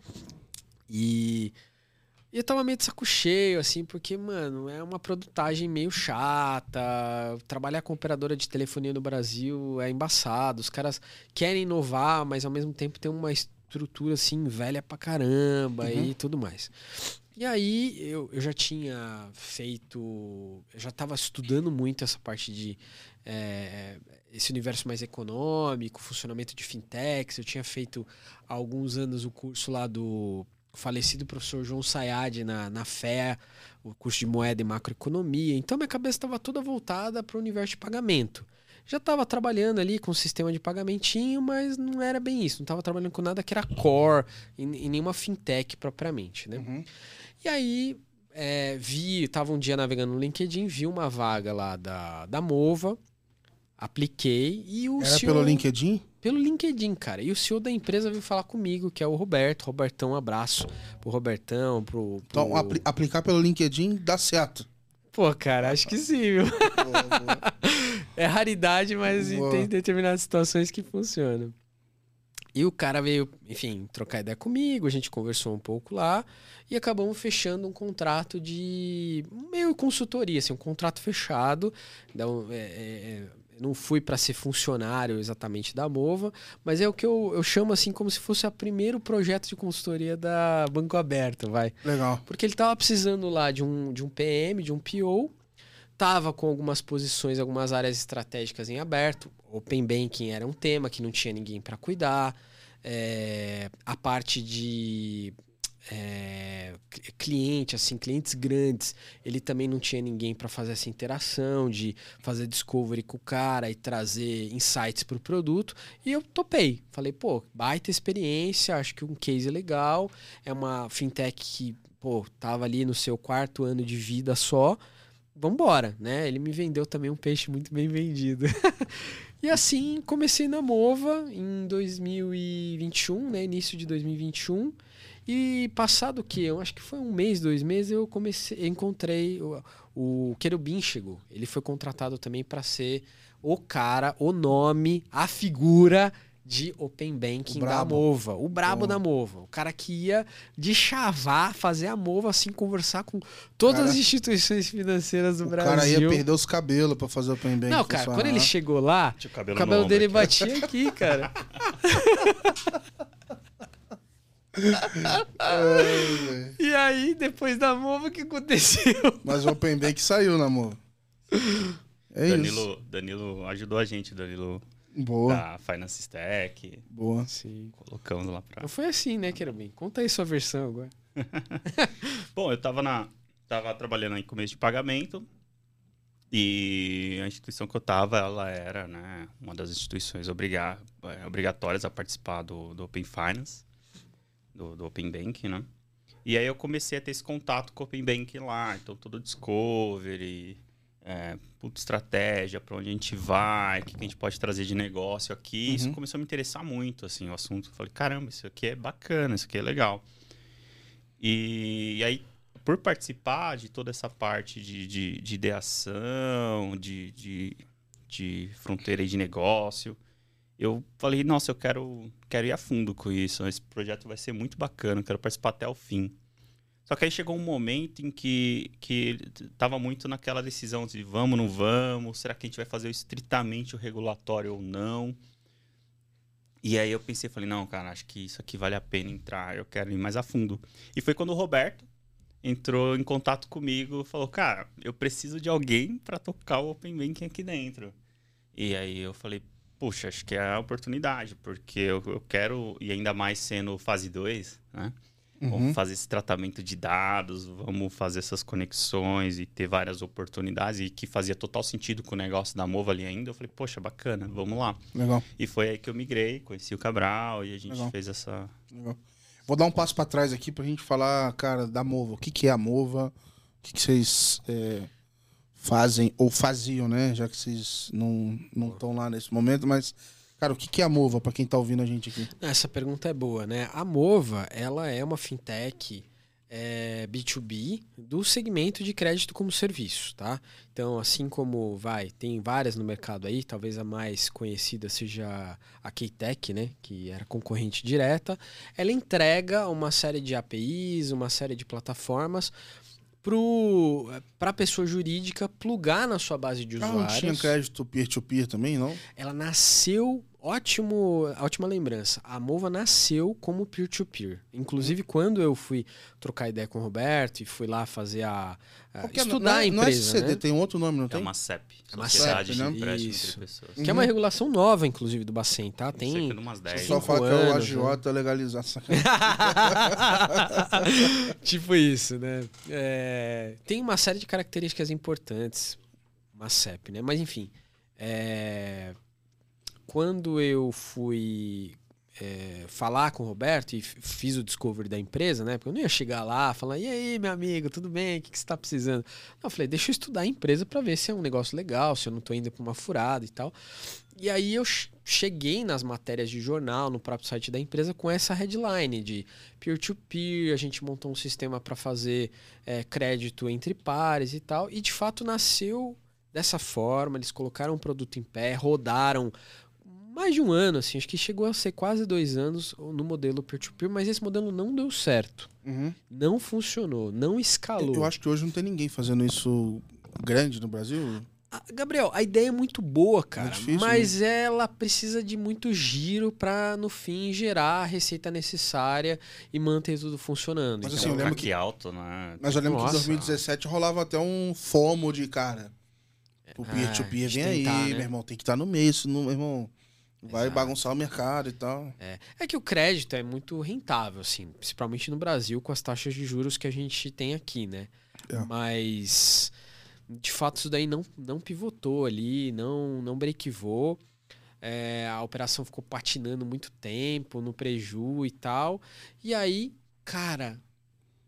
E, e eu tava meio de saco cheio, assim, porque, mano, é uma produtagem meio chata. Trabalhar com operadora de telefonia no Brasil é embaçado. Os caras querem inovar, mas ao mesmo tempo tem uma estrutura, assim, velha pra caramba Uhum. e tudo mais. E aí eu, eu já tinha feito. Eu já estava estudando muito essa parte de. É, esse universo mais econômico, funcionamento de fintechs. Eu tinha feito há alguns anos o curso lá do falecido professor João Sayad na, na FEA, o curso de moeda e macroeconomia. Então minha cabeça estava toda voltada para o universo de pagamento. Já estava trabalhando ali com o sistema de pagamentinho, mas não era bem isso. Não estava trabalhando com nada que era core, em, em nenhuma fintech propriamente, né? Uhum. E aí, é, vi, tava um dia navegando no LinkedIn, vi uma vaga lá da, da Mova, apliquei e o Era CEO... pelo LinkedIn? Pelo LinkedIn, cara. E o CEO da empresa veio falar comigo, que é o Roberto. Robertão, um abraço pro Robertão, pro... pro... Então, apli- aplicar pelo LinkedIn dá certo. Pô, cara, acho que sim, viu? Boa, boa. É raridade, mas Boa. tem determinadas situações que funcionam. E o cara veio, enfim, trocar ideia comigo, a gente conversou um pouco lá e acabamos fechando um contrato de meio consultoria, assim, um contrato fechado. Então, é, é, é, não fui para ser funcionário exatamente da Mova, mas é o que eu, eu chamo assim como se fosse o primeiro projeto de consultoria da Banco Aberto, vai. Legal. Porque ele tava precisando lá de um, de um PM, de um PO, tava com algumas posições, algumas áreas estratégicas em aberto. Open Banking era um tema que não tinha ninguém para cuidar. É, a parte de é, cl- cliente, assim, clientes grandes, ele também não tinha ninguém para fazer essa interação, de fazer discovery com o cara e trazer insights para o produto. E eu topei. Falei, pô, baita experiência, acho que um case legal. É uma fintech que, pô, tava ali no seu quarto ano de vida só. Vambora, né? Ele me vendeu também um peixe muito bem vendido. e assim, comecei na Mova em 2021, né? Início de 2021. E passado o quê? Eu acho que foi um mês, dois meses, eu comecei, encontrei o, o Querubim chegou. Ele foi contratado também para ser o cara, o nome, a figura de Open Banking O da. Mova. O brabo Bom. da Mova. O cara que ia de chavar, fazer a Mova, assim, conversar com todas Cara, as instituições financeiras do O Brasil. cara ia perder os cabelos pra fazer Open Bank. Não, cara, quando ele chegou lá, o o cabelo, cabelo no dele aqui. batia aqui, cara. E aí, depois da Mova, o que aconteceu? Mas o Open Bank saiu, né, amor? É isso. Danilo, Danilo ajudou a gente, Danilo Boa, da Finance Stack. boa. Sim. Colocamos lá pra. Não foi assim, né, Querubim? Conta aí sua versão agora. Bom, eu tava na. Tava trabalhando em começo de pagamento. E a instituição que eu tava, ela era, né, uma das instituições obriga é, obrigatórias a participar do, do Open Finance, do, do Open Banking, né? E aí eu comecei a ter esse contato com o Open Banking lá, então todo o Discovery é, puta estratégia, para onde a gente vai, o que, que a gente pode trazer de negócio aqui. Isso Uhum. começou a me interessar muito, assim, o assunto. Eu falei, caramba, isso aqui é bacana, isso aqui é legal. E, e aí, por participar de toda essa parte de, de, de ideação, de, de, de fronteira de negócio, eu falei, nossa, eu quero, quero ir a fundo com isso. Esse projeto vai ser muito bacana, eu quero participar até o fim. Só que aí chegou um momento em que, que tava muito naquela decisão de vamos, não vamos, será que a gente vai fazer estritamente o regulatório ou não? E aí eu pensei, falei, não, cara, acho que isso aqui vale a pena entrar, eu quero ir mais a fundo. E foi quando o Roberto entrou em contato comigo, falou, cara, eu preciso de alguém para tocar o Open Banking aqui dentro. E aí eu falei, puxa, acho que é a oportunidade, porque eu, eu quero, e ainda mais sendo fase 2, né? Uhum. Vamos fazer esse tratamento de dados, vamos fazer essas conexões e ter várias oportunidades, e que fazia total sentido com o negócio da Mova ali ainda. Eu falei, poxa, bacana, vamos lá. Legal, E foi aí que eu migrei, conheci o Cabral e a gente Legal. fez essa. legal. Vou dar um passo pra trás aqui pra gente falar, cara, da Mova. O que, que é a Mova? O que, que vocês é, fazem, ou faziam, né? Já que vocês não estão lá nesse momento, mas, cara, o que, é a Mova pra quem tá ouvindo a gente aqui? Essa pergunta é boa, né? A Mova, ela é uma fintech é, B2B do segmento de crédito como serviço, tá? Então, assim como vai, tem várias no mercado aí, talvez a mais conhecida seja a Keitech, né? Que era concorrente direta. Ela entrega uma série de APIs, uma série de plataformas para a pessoa jurídica plugar na sua base de Ah, não usuários. tinha crédito peer-to-peer também, não? Ela nasceu, ótimo, ótima lembrança. A Mova nasceu como peer-to-peer. Inclusive, quando eu fui trocar ideia com o Roberto e fui lá fazer a. a Qual que é? estudar não, a é- não é empresa. SCD, né? tem um outro nome, não É tem? uma CEP, É uma Sociedade CEP, de né? Empréstimo Isso. entre pessoas. Que é uma regulação nova, inclusive, do Bacen, tá? Tem... Tem. umas O 10. pessoal Cinco fala que é o anos, agiota legalizar essa tipo isso, né? É, tem uma série de características importantes, uma CEP, né? Mas enfim, é, quando eu fui é, falar com o Roberto e fiz o discovery da empresa, né? Porque eu não ia chegar lá falar, e aí, meu amigo, tudo bem? O que, que você está precisando? Não, eu falei, deixa eu estudar a empresa para ver se é um negócio legal, se eu não tô indo para uma furada e tal. E aí eu che- cheguei nas matérias de jornal, no próprio site da empresa, com essa headline de peer-to-peer, a gente montou um sistema para fazer é, crédito entre pares e tal. E de fato nasceu dessa forma, eles colocaram o produto em pé, rodaram mais de um ano, assim, acho que chegou a ser quase dois anos no modelo peer-to-peer, mas esse modelo não deu certo. Uhum. Não funcionou, não escalou. Eu acho que hoje não tem ninguém fazendo isso grande no Brasil. Ah, Gabriel, a ideia é muito boa, cara, difícil, né? mas ela precisa de muito giro pra no fim gerar a receita necessária e manter tudo funcionando. Mas Então, assim, eu lembro Aqui que- alto, né? Mas eu lembro que Nossa. em 2017 rolava até um FOMO de cara. O Ah, peer-to-peer de vem aí, tentar, né? meu irmão, tem que estar no meio, senão, meu irmão, vai Exato. bagunçar o mercado e tal. É. É que o crédito é muito rentável, assim, principalmente no Brasil, com as taxas de juros que a gente tem aqui, né? É. Mas, de fato, isso daí não, não pivotou ali, não, não brequivou. É, a operação ficou patinando muito tempo, no preju e tal. E aí, cara,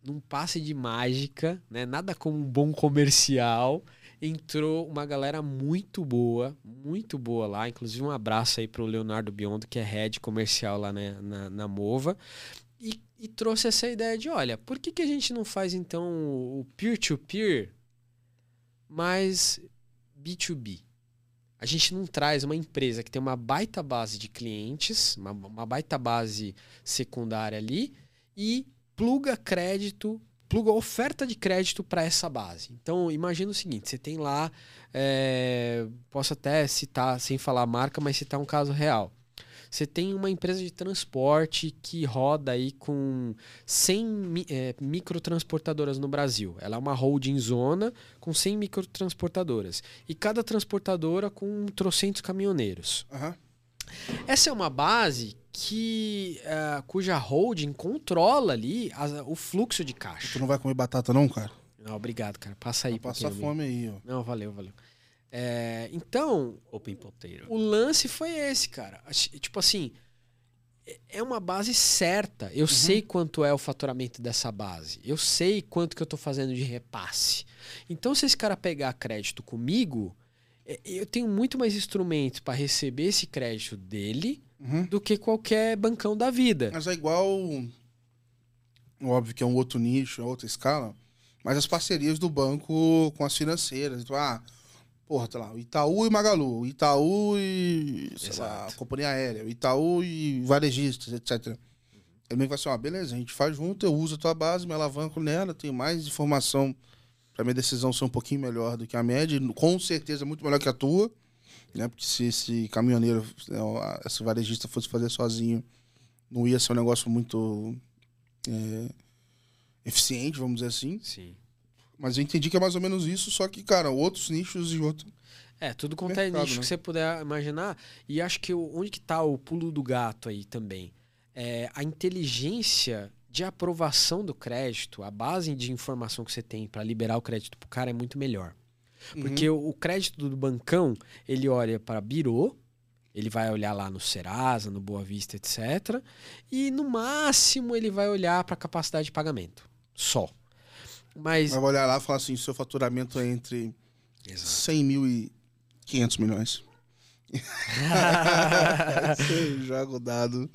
num passe de mágica, né? Nada como um bom comercial. Entrou uma galera muito boa, muito boa lá. Inclusive, um abraço aí pro Leonardo Biondo, que é head comercial lá na, na, na Mova. E, e trouxe essa ideia de: olha, por que, que a gente não faz então o peer-to-peer mais B2B? A gente não traz uma empresa que tem uma baita base de clientes, uma, uma baita base secundária ali, e pluga crédito, pluga oferta de crédito para essa base. Então, imagina o seguinte: você tem lá, é, posso até citar, sem falar a marca, mas citar um caso real. Você tem uma empresa de transporte que roda aí com 100 mi- é, microtransportadoras no Brasil. Ela é uma holding zona com 100 microtransportadoras. E cada transportadora com trocentos caminhoneiros. Aham. Essa é uma base que eh, cuja holding controla ali a- o fluxo de Tu caixa. não vai comer batata não, cara? Não, obrigado, cara. Passa aí. Passa fome aí, ó. Não, valeu, valeu. É, então, Open Potato. o lance foi esse, cara. Tipo assim, é- é uma base certa. Eu sei quanto é o faturamento dessa base. Eu sei quanto que eu tô fazendo de repasse. Então, se esse cara pegar crédito comigo, é, eu tenho muito mais instrumentos para receber esse crédito dele Uhum. do que qualquer bancão da vida. Mas é igual. Óbvio que é um outro nicho, é outra escala. Mas as parcerias do banco com as financeiras. Então, ah, porra, tá lá, o Itaú e Magalu, o Itaú e. sei lá, companhia aérea, o Itaú e varejistas, etc. Ele meio que vai assim, ó, beleza, a gente faz junto, eu uso a tua base, me alavanco nela, tenho mais informação pra minha decisão ser um pouquinho melhor do que a média, com certeza muito melhor que a tua, né? Porque se esse caminhoneiro, né, esse varejista fosse fazer sozinho, não ia ser um negócio muito é, eficiente, vamos dizer assim. Sim. Mas eu entendi que é mais ou menos isso, só que, cara, outros nichos e outro. É, tudo quanto Mercado, é nicho né? que você puder imaginar. E acho que o- onde que tá o pulo do gato aí também? É a inteligência de aprovação do crédito, a base de informação que você tem para liberar o crédito pro cara é muito melhor. Porque o, o crédito do bancão, ele olha para Birô, ele vai olhar lá no Serasa, no Boa Vista, etc. E no máximo ele vai olhar para capacidade de pagamento. Só. Mas. Vai olhar lá e falar assim: seu faturamento é entre 100 mil e 500 milhões. Você joga o dado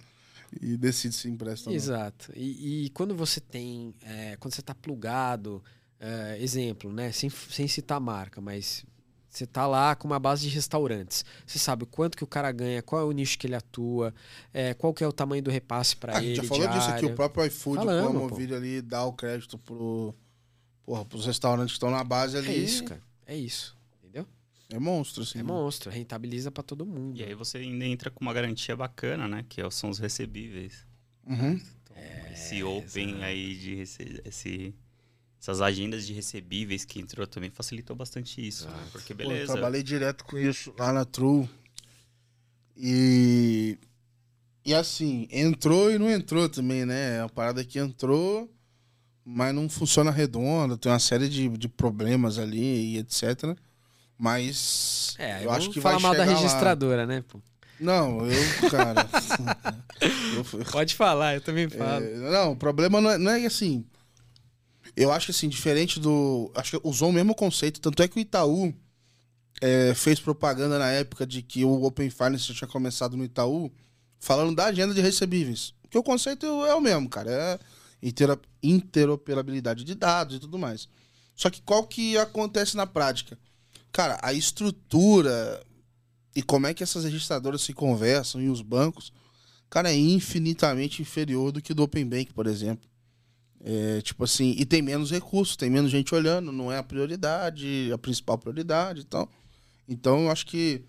e decide se empresta ou não. Exato. E, e quando você tem, é, quando você está plugado, é, exemplo, né, sem, sem citar marca, mas você tá lá com uma base de restaurantes. Você sabe o quanto que o cara ganha, qual é o nicho que ele atua, é, qual que é o tamanho do repasse para Ah, a ele. gente já falou disso aqui, diário. o próprio iFood, Falamos, como pô. vir ali dá o crédito pro, porra, pros restaurantes que estão na base ali. É isso, cara. É isso. Entendeu? É monstro, assim. É monstro. Rentabiliza para todo mundo. E aí você ainda entra com uma garantia bacana, né? Que são os recebíveis. Uhum. Então, esse open aí de esse... essas agendas de recebíveis que entrou também facilitou bastante isso, né? Porque Pô, eu beleza. trabalhei direto com isso lá na True. E. E assim, entrou e não entrou também, né? É uma parada que entrou, mas não funciona redonda, tem uma série de, de problemas ali e etc. Mas. É, eu acho vamos que falar vai mal da chegar lá. registradora, né? pô? Não, eu, cara. eu, fui- Pode falar, eu também falo. é, não, o problema não é, não é que assim. Eu acho que assim, diferente do. Acho que usou o mesmo conceito. Tanto é que o Itaú é, fez propaganda na época de que o Open Finance tinha começado no Itaú, falando da agenda de recebíveis. Porque o conceito é o mesmo, cara. É interoperabilidade de dados e tudo mais. Só que qual que acontece na prática? Cara, a estrutura e como é que essas registradoras se conversam e os bancos, cara, é infinitamente inferior do que do Open Bank, por exemplo. É, tipo assim, e tem menos recursos, tem menos gente olhando, não é a prioridade, a principal prioridade e tal. Então, eu acho que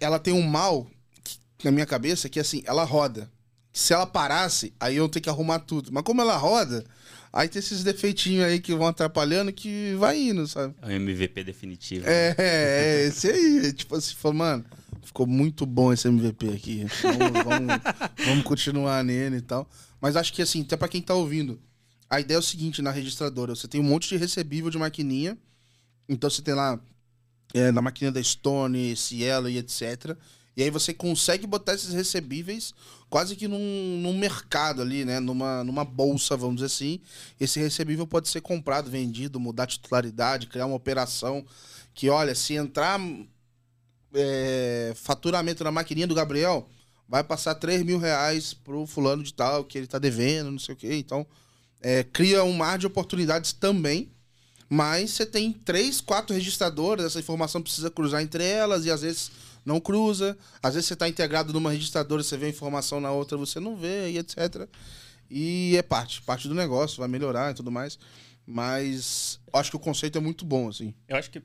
ela tem um mal que- na minha cabeça que assim, ela roda. Se ela parasse, aí eu tenho que arrumar tudo. Mas como ela roda, aí tem esses defeitinhos aí que vão atrapalhando que vai indo, sabe? É o MVP definitivo. É, é, é, esse aí. Tipo assim, falou, mano, ficou muito bom esse MVP aqui. Vamos, vamos, vamos continuar nele e tal. Mas acho que assim, até pra quem tá ouvindo, a ideia é o seguinte na registradora: você tem um monte de recebível de maquininha. Então você tem lá é, na maquininha da Stone, Cielo e etc. E aí você consegue botar esses recebíveis quase que num, num mercado ali, né? Numa, numa bolsa, vamos dizer assim. Esse recebível pode ser comprado, vendido, mudar titularidade, criar uma operação que, olha, se entrar é, faturamento na maquininha do Gabriel, vai passar 3 mil reais pro fulano de tal, que ele tá devendo, não sei o quê. Então, é, cria um mar de oportunidades também. Mas você tem três, quatro registradoras, essa informação precisa cruzar entre elas e às vezes não cruza. Às vezes você está integrado numa registradora, você vê a informação na outra, você não vê e etc. E é parte, parte do negócio, vai melhorar e tudo mais. Mas acho que o conceito é muito bom, assim. Eu acho que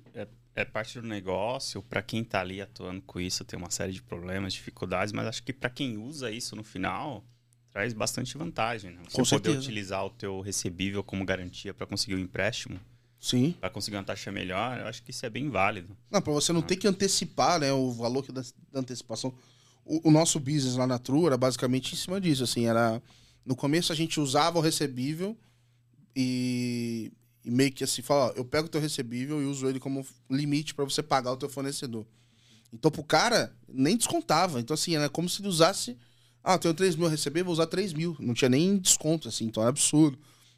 é, parte do negócio. Pra quem tá ali atuando com isso, tem uma série de problemas, dificuldades, mas acho que pra quem usa isso no final, traz bastante vantagem. Né? Você Com poder certeza. utilizar o teu recebível como garantia pra conseguir o empréstimo, Sim. pra conseguir uma taxa melhor, eu acho que isso é bem válido. Não, para você não ter que antecipar, né, o valor da, da antecipação. O, o nosso business lá na True era basicamente em cima disso, assim, era no começo a gente usava o recebível e, e meio que assim, fala, ó, eu pego o teu recebível e uso ele como limite para você pagar o teu fornecedor. Então pro cara nem descontava, então assim, era como se ele usasse Ah, eu tenho 3 mil a receber, vou usar 3 mil. Não tinha nem desconto, assim, então é absurdo.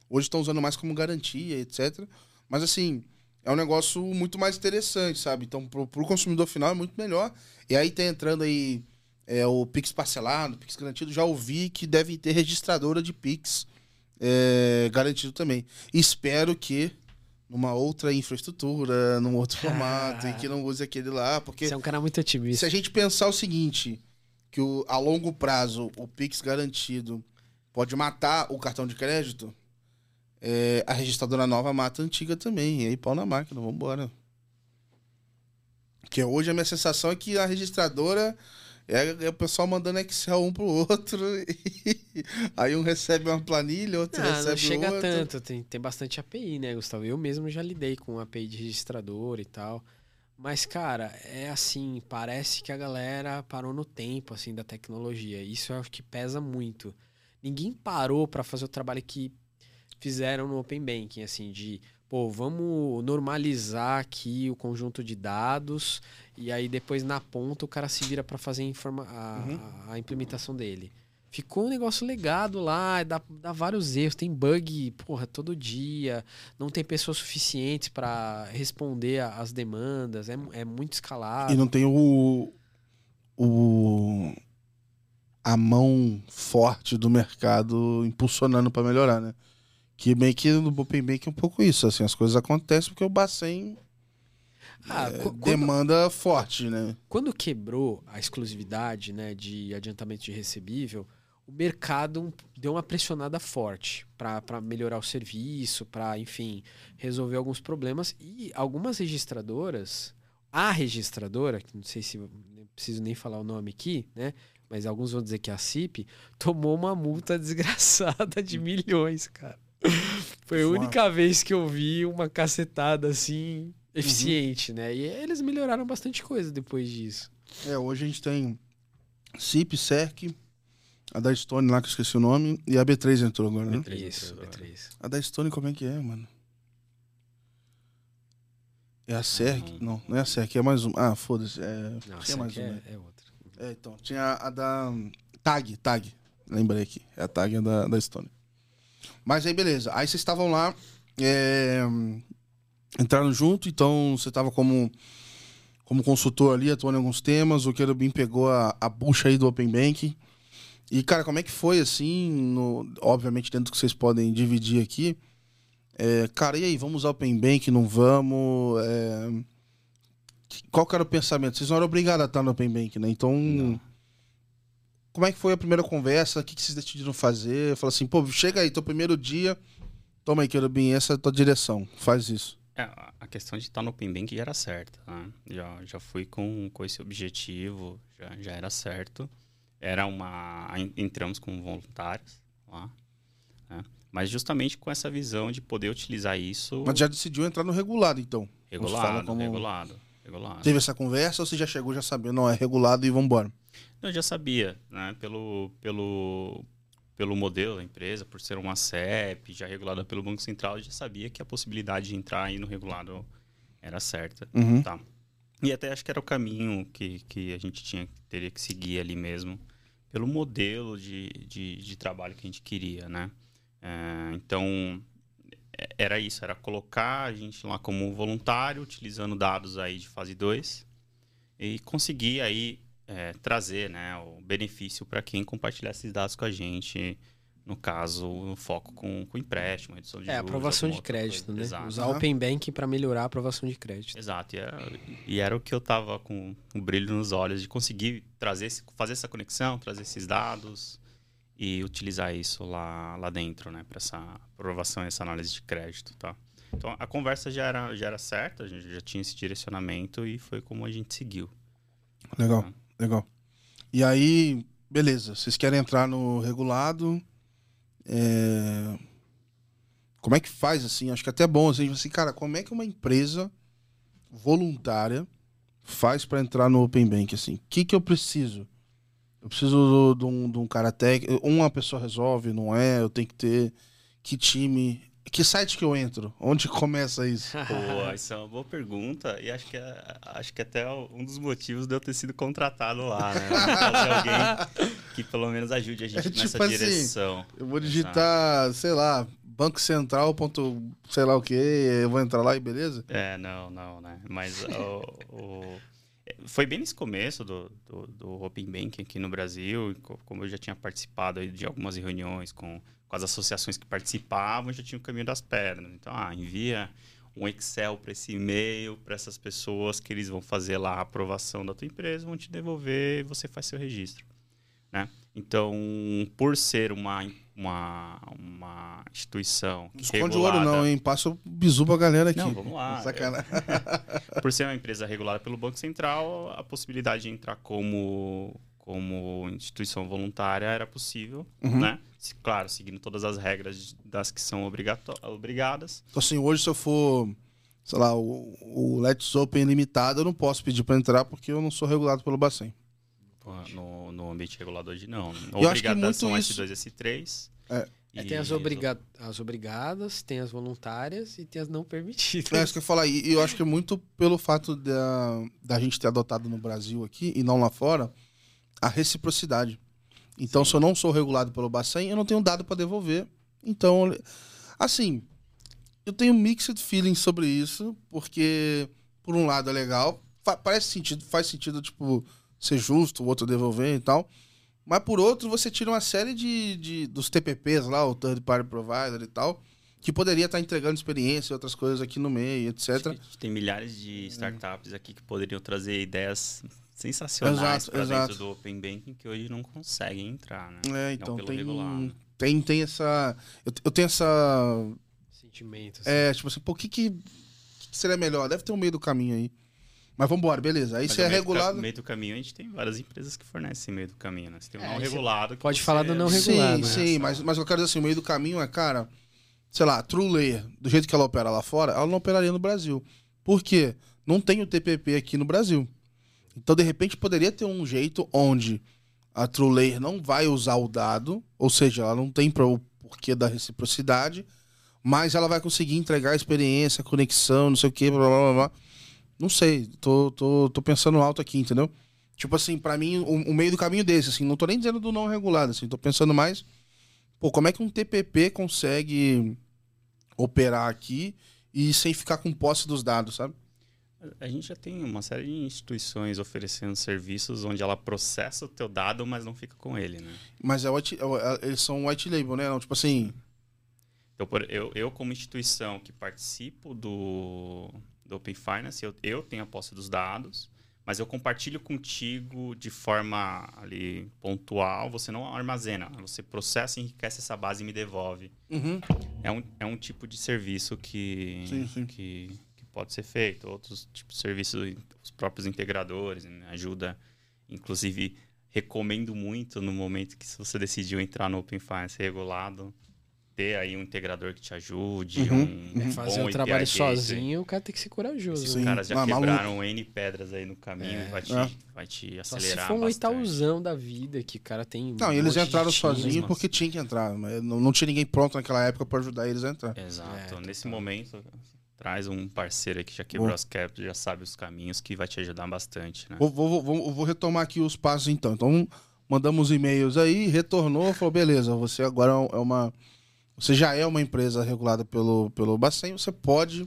Hoje estão usando mais como garantia, etc. Mas assim, é um negócio muito mais interessante, sabe? Então, pro, pro consumidor final é muito melhor. E aí tá entrando aí é, o Pix parcelado, Pix garantido. Já ouvi que deve ter registradora de Pix é, garantido também. Espero que numa outra infraestrutura, num outro formato, e que não use aquele lá, porque... Você é um cara muito otimista. Se a gente pensar o seguinte, que o, a longo prazo o Pix garantido pode matar o cartão de crédito, é, a registradora nova mata a antiga também. E aí pau na máquina, vambora. Porque hoje a minha sensação é que a registradora é, é o pessoal mandando Excel um pro outro. aí um recebe uma planilha, outro não, recebe não chega outro. tanto, tem, tem bastante API, né, Gustavo? Eu mesmo já lidei com API de registrador e tal. Mas, cara, é assim, parece que a galera parou no tempo, assim, da tecnologia. Isso eu acho que pesa muito. Ninguém parou para fazer o trabalho que fizeram no Open Banking, assim, de, pô, vamos normalizar aqui o conjunto de dados e aí depois na ponta o cara se vira para fazer a, Uhum. a implementação dele. Ficou um negócio legado lá, dá, dá vários erros, tem bug, porra, todo dia, não tem pessoas suficientes para responder às demandas, é, é muito escalado. E não tem o. o a mão forte do mercado impulsionando para melhorar, né? Que meio que no Open Bank é um pouco isso, assim, as coisas acontecem porque o Bacen Ah, é, quando- demanda forte, né? Quando quebrou a exclusividade né, de adiantamento de recebível, o mercado deu uma pressionada forte para melhorar o serviço, para, enfim, resolver alguns problemas. E algumas registradoras, a registradora, que não sei se não preciso nem falar o nome aqui, né? Mas alguns vão dizer que é a CIP, tomou uma multa desgraçada de milhões, cara. Foi a única vez que eu vi uma cacetada assim eficiente, né? E eles melhoraram bastante coisa depois disso. É, hoje a gente tem CIP, SERC, a da Stone lá, que eu esqueci o nome, e a B3 entrou agora, né? B3 Isso, entrou agora. B3. A da Stone como é que é, mano? É a SERC? Não, não é a SERC, é mais uma. Ah, foda-se. É... Não, tinha essa mais aqui uma. é, é outra. É, então. Tinha a da Tag, Tag. Lembrei aqui. É a Tag da, da Stone. Mas aí, beleza. Aí vocês estavam lá, é, entraram junto, então você estava como, como consultor ali, atuando em alguns temas. O Querubim pegou a, a bucha aí do Open Bank. E, cara, como é que foi, assim, no- obviamente dentro do que vocês podem dividir aqui. É, cara, e aí, vamos usar Open Bank, não vamos? É, qual que era o pensamento? Vocês não eram obrigados a estar no Open Bank, né? Então, Não. Como é que foi a primeira conversa? O que, que vocês decidiram fazer? Fala assim, pô, chega aí, teu primeiro dia. Toma aí, Querubim, essa é a tua direção. Faz isso. É, a- questão de estar no Open Bank já era certa. né? Já, já fui com, com esse objetivo, já, já era certo. Era uma. en- Entramos como voluntários lá. né? Mas justamente com essa visão de poder utilizar isso Mas já decidiu entrar no regulado, então. Regulado, como- regulado, regulado. Teve essa conversa ou você já chegou já sabendo, não, é regulado e vambora? Eu já sabia, né? Pelo, pelo, pelo modelo da empresa, por ser uma CEP, já regulada pelo Banco Central, eu já sabia que a possibilidade de entrar aí no regulado era certa. Uhum. Tá. E até acho que era o caminho que, que a gente tinha, teria que seguir ali mesmo, pelo modelo de, de, de trabalho que a gente queria, né? É, então, é- era isso, era colocar a gente lá como voluntário, utilizando dados aí de fase 2, e conseguir aí é, trazer né, o benefício para quem compartilhar esses dados com a gente, no caso, o foco com, com empréstimo, redução de É, juros, aprovação alguma de crédito, coisa. né? Exato. Usar o Open Banking para melhorar a aprovação de crédito. Exato, e era, e era o que eu tava com um brilho nos olhos de conseguir trazer, esse- fazer essa conexão, trazer esses dados e utilizar isso lá, lá dentro, né, para essa aprovação e essa análise de crédito, tá? Então a conversa já era, já era certa, a gente já tinha esse direcionamento e foi como a gente seguiu. Legal, Tá. Legal. E aí, beleza, vocês querem entrar no regulado. é, Como é que faz, assim? Acho que até é bom, assim, assim, cara, como é que uma empresa voluntária faz para entrar no Open Bank, assim? O que que eu preciso? Eu preciso de um, de um cara técnico, uma pessoa resolve, não é? Eu tenho que ter que time... Que site que eu entro? Onde começa isso? Pô, isso é uma boa pergunta e acho que é, acho que até um dos motivos de eu ter sido contratado lá, né? Fazer alguém que pelo menos ajude a gente É tipo nessa assim, direção. Eu vou digitar, sei lá, Banco Central, ponto, sei lá o que, eu vou entrar lá e beleza? É, não, não, né? Mas o, o- foi bem nesse começo do, do, do Open Banking aqui no Brasil, co- como eu já tinha participado aí de algumas reuniões com, com as associações que participavam, eu já tinha o caminho das pedras. Então, ah, envia um Excel para esse e-mail, para essas pessoas que eles vão fazer lá a aprovação da tua empresa, vão te devolver e você faz seu registro. Né? Então, por ser uma, uma, uma instituição Não esconde o ouro regulada- não, hein? Passa o bizu pra galera aqui. Não, vamos lá. Sacanagem. Por ser uma empresa regulada pelo Banco Central, a possibilidade de entrar como, como instituição voluntária era possível, Uhum. né? Se- Claro, seguindo todas as regras das que são obrigadas. Então, assim, hoje se eu for, sei lá, o, o Let's Open limitado, eu não posso pedir pra entrar porque eu não sou regulado pelo Bacen. No, no ambiente regulado hoje, não. Eu acho que Obrigadas muito são isso- S2 e S3. É. É, tem as, obriga as obrigadas, tem as voluntárias e tem as não permitidas. É isso que eu ia falar. E e eu acho que é muito pelo fato da, da gente ter adotado no Brasil aqui e não lá fora a reciprocidade. Então, se eu não sou regulado pelo Bacen, eu não tenho dado para devolver. Então, assim, eu tenho mixed feelings sobre isso, porque, por um lado, é legal, parece sentido, faz sentido, tipo, ser justo, o outro devolver e tal. Mas, por outro, você tira uma série de, de dos TPPs lá, o Third Party Provider e tal, que poderia estar entregando experiência e outras coisas aqui no meio, etc. Tem milhares de startups aqui que poderiam trazer ideias sensacionais Exato, para exato. dentro do Open Banking que hoje não conseguem entrar, né? É, então pelo tem, regulado. tem, tem essa. Eu, eu tenho essa. Sentimento. assim. É, tipo assim, pô, o que, que, seria melhor? Deve ter um meio do caminho aí. Mas vambora, beleza. Aí Mas se é meio regulado. No meio do caminho, a gente tem várias empresas que fornecem meio do caminho, né? Você tem o É, não você regulado. que pode você- falar do não Sim, regulado, né? sim, mas, mas eu quero dizer assim, o meio do caminho é, cara, sei lá, True Layer, do jeito que ela opera lá fora, ela não operaria no Brasil. Por quê? Não tem o TPP aqui no Brasil. Então, de repente, poderia ter um jeito onde a True Layer não vai usar o dado, ou seja, ela não tem o porquê da reciprocidade, mas ela vai conseguir entregar a experiência, a conexão, não sei o quê, blá blá blá. Não sei, tô, tô, tô pensando alto aqui, entendeu? Tipo assim, pra mim, o, o meio do caminho desse, assim, não tô nem dizendo do não regulado, assim, tô pensando mais, pô, como é que um TPP consegue operar aqui e sem ficar com posse dos dados, sabe? A gente já tem uma série de instituições oferecendo serviços onde ela processa o teu dado, mas não fica com ele, né? Mas é white, é- eles são white label, né? Não, tipo assim, Então, eu, eu como instituição que participo do, do Open Finance, eu, eu tenho a posse dos dados, mas eu compartilho contigo de forma ali pontual. Você não armazena, você processa, enriquece essa base e me devolve. uhum, É um, é um tipo de serviço que, Sim, sim. que pode ser feito. Outros tipos de serviços, os próprios integradores, né? ajuda. Inclusive, recomendo muito no momento que se você decidiu entrar no Open Finance regulado, ter aí um integrador que te ajude, Uhum, um uhum. Fazer bom o trabalho sozinho, o cara tem que ser corajoso. Esses né? Sim. caras já Ah, maluco. quebraram N pedras aí no caminho É. e vai te, É. vai te Só se acelerar for um bastante. Itaúzão da vida, que o cara tem. Não, um e eles entraram sozinhos porque tinha que entrar. Mas não, não tinha ninguém pronto naquela época pra ajudar eles a entrar. Exato. É, Nesse total. momento, traz um parceiro aí que já quebrou Boa. as caps, já sabe os caminhos, que vai te ajudar bastante, né? Vou, vou, vou, vou retomar aqui os passos então. Então, mandamos e-mails aí, retornou, falou: beleza, você agora é uma. Você já é uma empresa regulada pelo, pelo Bacen, você pode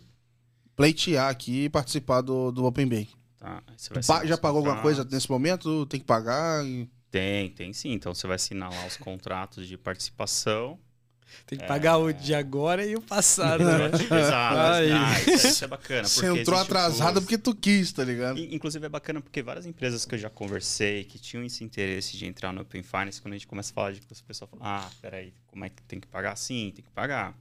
pleitear aqui e participar do, do Open Bank. Tá, pa- já pagou alguma coisa nesse momento? Tem que pagar? Tem, tem sim. Então você vai assinar lá os contratos de participação. Tem que É. pagar o de agora e o passado, né? Exato. Aí. Ah, isso, é- isso é bacana. Você entrou atrasado custo. porque tu quis, tá ligado? In- Inclusive é bacana porque várias empresas que eu já conversei que tinham esse interesse de entrar no Open Finance, quando a gente começa a falar de que o pessoal fala, ah, peraí, como é que tem que pagar? Sim, tem que pagar.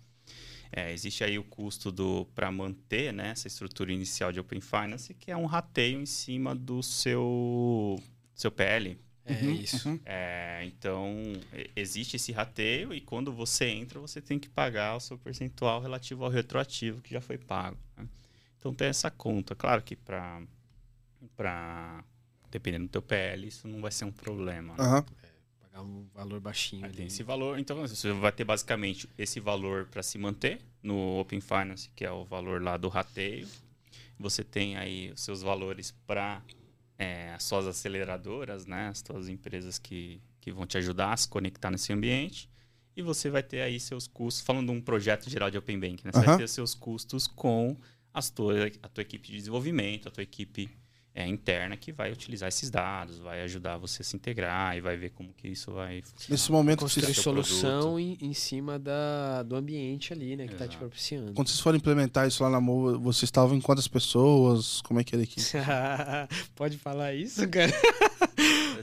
É, existe aí o custo do para manter né, essa estrutura inicial de Open Finance, que é um rateio em cima do seu, seu PL. É Uhum, isso. uhum. É, então, existe esse rateio e quando você entra, você tem que pagar o seu percentual relativo ao retroativo que já foi pago. né? Então, tem essa conta. Claro que para, dependendo do teu PL, isso não vai ser um problema. né? Aham. Pagar um valor baixinho Aí tem ali. esse valor. Então, você vai ter basicamente esse valor para se manter no Open Finance, que é o valor lá do rateio. Você tem aí os seus valores para é, as suas aceleradoras, né? As suas empresas que, que vão te ajudar a se conectar nesse ambiente. E você vai ter aí seus custos, falando de um projeto geral de Open Bank, né? Você Aham. vai ter seus custos com as tua, a tua equipe de desenvolvimento, a tua equipe é, interna que vai utilizar esses dados, vai ajudar você a se integrar e vai ver como que isso vai funcionar. Nesse momento, Construir solução em, em cima da, do ambiente ali, né? Que tá te propiciando. quando vocês foram implementar isso lá na MOA, vocês estavam em quantas pessoas? Como é que era aqui? Pode falar isso, cara?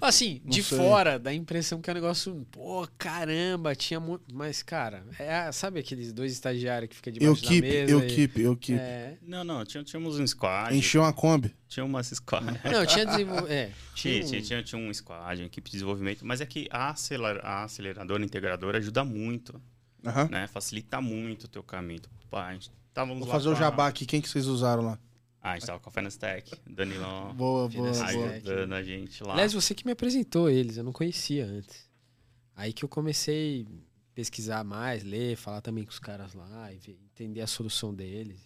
assim, Não de sei. fora, dá a impressão que é um negócio, pô, caramba, tinha muito. Mas, cara, é, sabe aqueles dois estagiários que fica Eu debaixo da keep, mesa? eu e- keep, eu keep. É. Não, não, tinha, tínhamos um squad, Encheu uma Kombi. tinha umas squad. Não, tinha desenvol... é, Tinha, tinha, um- tinha, tinha um squad, uma equipe de desenvolvimento, mas é que a, aceler- a aceleradora, a integradora ajuda muito, Aham. né? Facilita muito o teu caminho. Pá, a gente estávamos Vou lá fazer o jabá aqui. Quem que vocês usaram lá? Ah, a gente tava com a Fenestec, Danilão Boa, boa, Finesse boa. Tech. ajudando a gente lá. Aliás, você que me apresentou eles, eu não conhecia antes. Aí que eu comecei a pesquisar mais, ler, falar também com os caras lá e ver- entender a solução deles.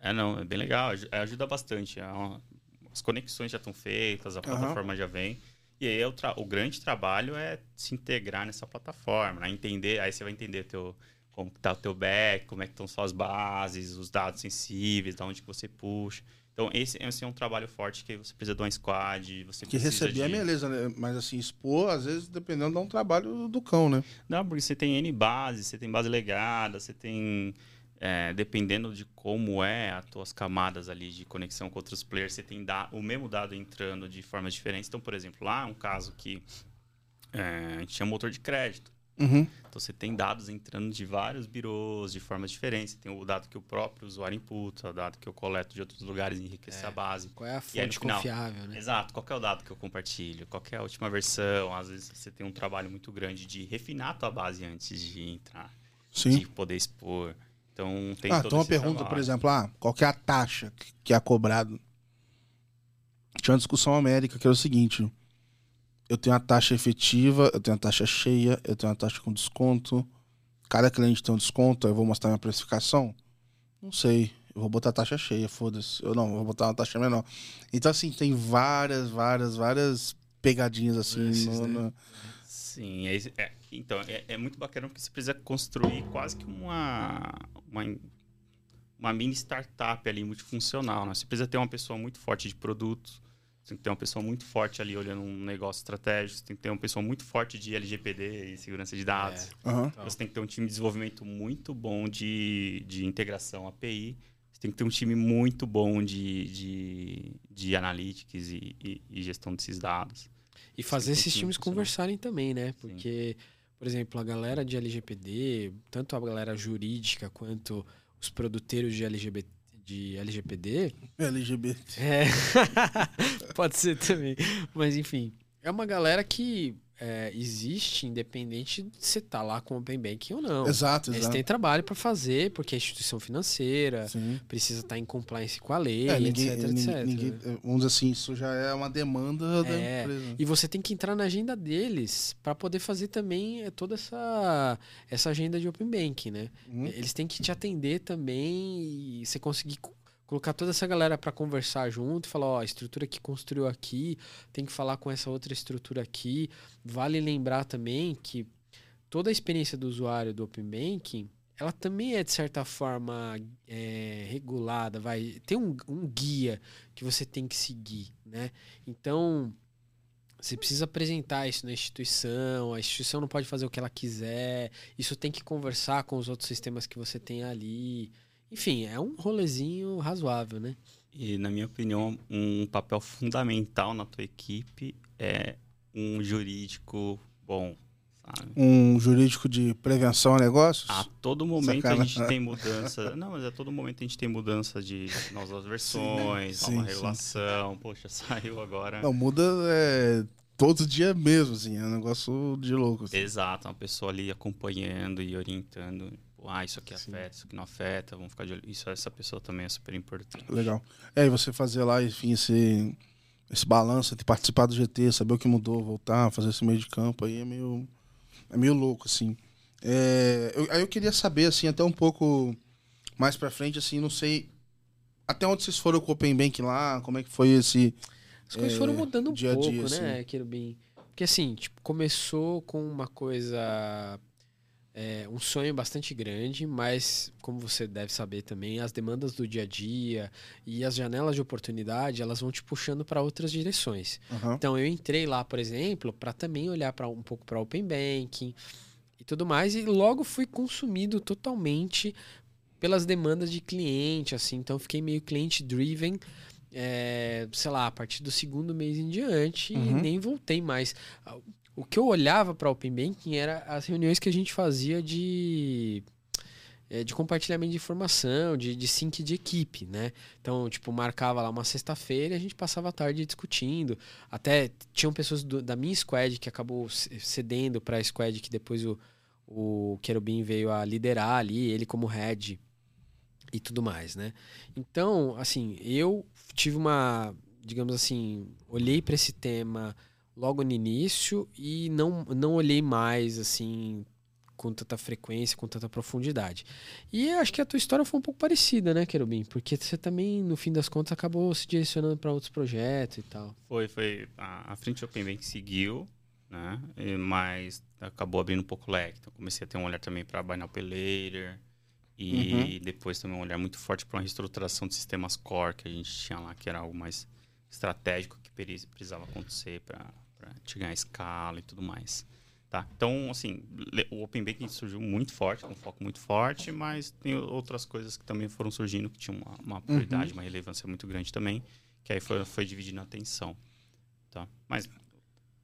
É, não, é bem legal, aju- ajuda bastante. é uma- as conexões já estão feitas, a plataforma já vem. E aí é o, tra- o grande trabalho é se integrar nessa plataforma, né? entender, aí você vai entender teu, como que tá o teu back, como é que estão suas bases, os dados sensíveis, da onde que você puxa. Então, esse, esse é um trabalho forte que você precisa de uma squad, você Que receber é de... beleza, né? Mas assim, expor, às vezes, dependendo, dá um trabalho do cão, né? Não, porque você tem N bases, você tem base legada, você tem. é, dependendo de como é as tuas camadas ali de conexão com outros players, você tem da, o mesmo dado entrando de formas diferentes. Então, por exemplo, lá é um caso que é, a gente tinha motor de crédito. Uhum. Então você tem dados entrando de vários birôs, de formas diferentes. Tem o dado que o próprio usuário imputa, o dado que eu coleto de outros lugares e enriquecer É. a base. Qual é a aí, fonte final? confiável, né? Exato, qual é o dado que eu compartilho? Qual é a última versão? Às vezes você tem um trabalho muito grande de refinar a tua base antes de entrar, Sim. de poder expor. Então tem Ah, todo então uma pergunta, trabalho. por exemplo, ah, qual é a taxa que- que é cobrado? Tinha uma discussão América que era o seguinte: eu tenho a taxa efetiva, eu tenho a taxa cheia, eu tenho a taxa com desconto. Cada cliente tem um desconto, eu vou mostrar minha precificação? Não sei. Eu vou botar a taxa cheia, foda-se. Eu não, vou botar uma taxa menor. Então, assim, tem várias, várias, várias pegadinhas assim. No- né? no- Sim, é, é- então é, é muito bacana porque você precisa construir quase que uma, uma, uma mini startup ali multifuncional. Né? Você precisa ter uma pessoa muito forte de produtos, você tem que ter uma pessoa muito forte ali olhando um negócio estratégico, você tem que ter uma pessoa muito forte de LGPD e segurança de dados. Aham. Você tem que ter um time de desenvolvimento muito bom de, de integração API. Você tem que ter um time muito bom de, de, de analytics e, e- e gestão desses dados. E fazer esses times conversarem também, né? Porque, por exemplo, a galera de LGPD, tanto a galera jurídica quanto os produteiros de, LGBT, de LGPD, LGBT. é... pode ser também. Mas, enfim, é uma galera que é, existe independente de você estar lá com o Open Banking ou não. Exato, Eles exato. têm trabalho para fazer, porque é instituição financeira, Sim. precisa estar em compliance com a lei, É, ninguém, etc, ninguém- etc. ninguém- né? vamos dizer assim, isso já é uma demanda da É, empresa. E você tem que entrar na agenda deles para poder fazer também eh, toda essa, essa agenda de Open Banking, né? Uhum. Eles têm que te atender também e você conseguir co- colocar toda essa galera para conversar junto falar, ó, a estrutura que construiu aqui tem que falar com essa outra estrutura aqui. Vale lembrar também que toda a experiência do usuário do Open Banking ela também é de certa forma é, regulada, vai tem um, um guia que você tem que seguir, né? Então você precisa apresentar isso na instituição, a instituição não pode fazer o que ela quiser, isso tem que conversar com os outros sistemas que você tem ali. Enfim, é um rolezinho razoável, né? E, na minha opinião, um papel fundamental na tua equipe é um jurídico bom, sabe? Um jurídico de prevenção a negócios? A todo momento Sacana. a gente tem mudança. Não, mas a todo momento a gente tem mudança de novas versões, Sim, nova sim. regulação. Poxa, saiu agora. Não, muda é, todo dia mesmo, assim, é um negócio de louco. assim. Exato, uma pessoa ali acompanhando e orientando. Pô, Ah, isso aqui Sim. afeta, isso aqui não afeta, vamos ficar de olho. Isso, essa pessoa também é super importante. Legal. É, e você fazer lá, enfim, esse, esse balanço entre participar do GT, saber o que mudou, voltar, fazer esse meio de campo aí é meio, é meio louco, assim. É, eu- aí eu queria saber, assim, até um pouco mais pra frente, assim, não sei até onde vocês foram com o Open Bank lá, como é que foi esse... As coisas É, foram mudando um pouco, dia, né, Querubim? Porque assim, tipo, começou com uma coisa. É, um sonho bastante grande, mas, como você deve saber também, as demandas do dia a dia e as janelas de oportunidade, elas vão te puxando para outras direções. Aham. Então eu entrei lá, por exemplo, para também olhar para um pouco para Open Banking e tudo mais, e logo fui consumido totalmente pelas demandas de cliente, assim. Então fiquei meio cliente driven, é, sei lá, a partir do segundo mês em diante e Uhum. nem voltei mais. O que eu olhava para Open Banking era as reuniões que a gente fazia de é, de compartilhamento de informação, de, de sync de equipe, né? Então, tipo, marcava lá uma sexta-feira e a gente passava a tarde discutindo. Até tinham pessoas do- da minha squad que acabou cedendo para a squad que depois o, o Querubim veio a liderar ali, ele como head e tudo mais, né? Então, assim, eu tive uma, digamos assim, olhei para esse tema logo no início e não, não olhei mais, assim, com tanta frequência, com tanta profundidade. E acho que a tua história foi um pouco parecida, né, Querubim? Porque você também, no fim das contas, acabou se direcionando para outros projetos e tal. Foi, foi. A, a frente Open Bank seguiu, né? Mas acabou abrindo um pouco o leque. Então comecei a ter um olhar também para Buy Now Pay Later. E depois também um olhar muito forte para uma reestruturação de sistemas core que a gente tinha lá, que era algo mais estratégico que precisava acontecer para te ganhar escala e tudo mais. Tá? Então, assim, o Open Banking surgiu muito forte, com um foco muito forte, mas tem outras coisas que também foram surgindo que tinham uma, uma prioridade, uma relevância muito grande também, que aí foi, foi dividindo a atenção. Tá? Mas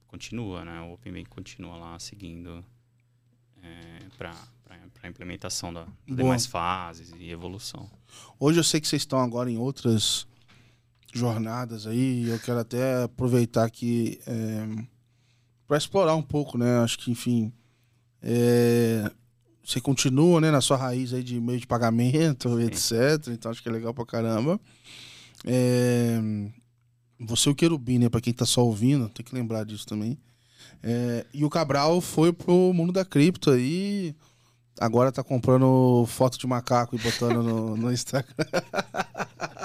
continua, né? O Open Bank continua lá seguindo é, para a implementação da, das demais fases e evolução. Hoje eu sei que vocês estão agora em outras jornadas aí. Eu quero até aproveitar aqui para explorar um pouco, né? Acho que, enfim, é, você continua né, na sua raiz aí de meio de pagamento, Sim. etc. Então acho que é legal pra caramba. É, você é o querubim, né? Pra quem tá só ouvindo, tem que lembrar disso também. É, e o Cabral foi pro mundo da cripto aí. Agora tá comprando foto de macaco e botando no, no Instagram.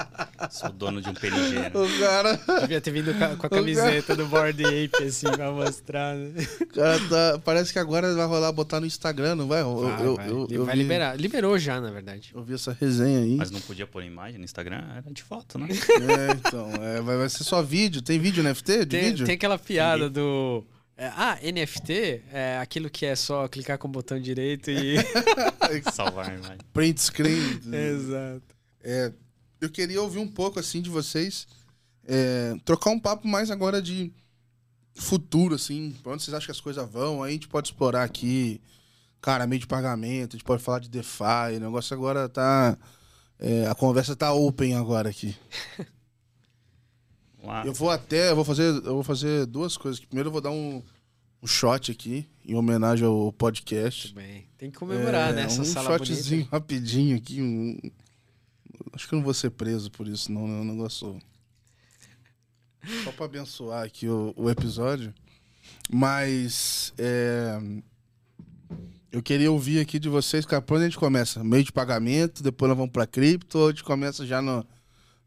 Sou dono de um PNG, né? O cara, Devia ter vindo com a camiseta do Board Ape, assim, pra mostrar. Né? o cara tá- parece que agora vai rolar botar no Instagram, não vai? Eu, Vai, eu, vai. eu- Ele eu vai vi, liberar. Liberou já, na verdade. eu vi essa resenha aí. Mas não podia pôr imagem no Instagram, era de foto, né? É, então, é, vai, ser só vídeo. Tem vídeo no FT? De Tem, vídeo? tem aquela piada do. é, ah, NFT é aquilo que é só clicar com o botão direito e. Salvar a imagem. Print screen. Exato. É, eu queria ouvir um pouco assim de vocês, é, trocar um papo mais agora de futuro, assim, pra onde vocês acham que as coisas vão. Aí a gente pode explorar aqui, cara, meio de pagamento, a gente pode falar de DeFi, o negócio agora tá. é, a conversa tá open agora aqui. Eu vou até, eu vou fazer, eu vou fazer duas coisas. Primeiro eu vou dar um, um shot aqui, em homenagem ao podcast. Tudo bem. Tem que comemorar, É, né? Essa um shotzinho bonita. rapidinho aqui. um- Acho que eu não vou ser preso por isso, não. né? O negócio. Só pra abençoar aqui o, o episódio. Mas. é, Eu queria ouvir aqui de vocês, cara, por onde a gente começa? Meio de pagamento, depois nós vamos pra cripto, ou a gente começa já no,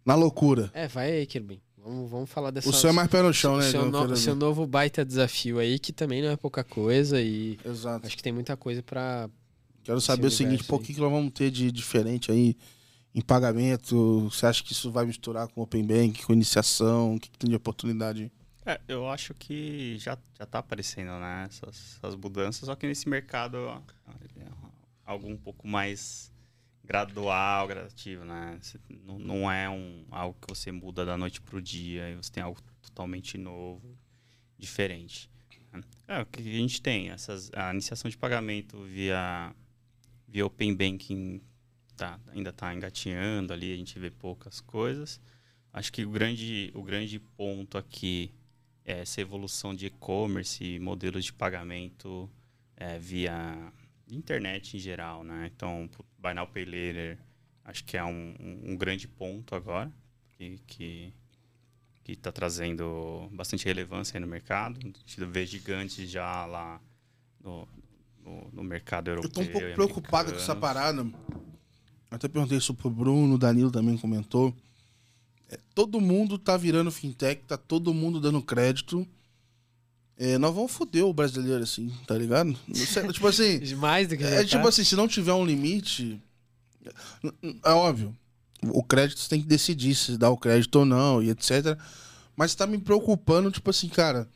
na loucura? É, vai aí, Kirbin. Vamos, vamos falar dessa. O seu é mais pé no chão, né? seu, eu no- seu novo baita desafio aí, que também não é pouca coisa e Exato. acho que tem muita coisa pra. Quero saber o seguinte, aí. que, que nós vamos ter de diferente aí em pagamento? Você acha que isso vai misturar com Open Bank, com iniciação? O que, que tem de oportunidade? É, eu acho que já, já tá aparecendo, né? Essas, essas mudanças, só que nesse mercado ó, é algo um pouco mais gradual, gradativo, né? Não, não é um, algo que você muda da noite pro dia e você tem algo totalmente novo, diferente. É, o que a gente tem? Essas, a iniciação de pagamento via, via Open Banking tá, ainda está engatinhando ali, a gente vê poucas coisas. Acho que o grande, o grande ponto aqui é essa evolução de e-commerce e modelos de pagamento é, via internet em geral, né? Então, Buy Now Pay Later, acho que é um, um- grande ponto agora que que que está trazendo bastante relevância no mercado. A gente vê gigantes já lá no, no, no mercado Eu europeu. tô um pouco preocupado com essa parada. Eu até perguntei isso pro Bruno, o Danilo também comentou. É, todo mundo tá virando fintech, tá todo mundo dando crédito. É, nós vamos foder o brasileiro, assim, tá ligado? Sei, tipo assim. Mais do que É tá. tipo assim, se não tiver um limite. É óbvio. O crédito você tem que decidir se dá o crédito ou não, e etc. Mas tá me preocupando, tipo assim, cara.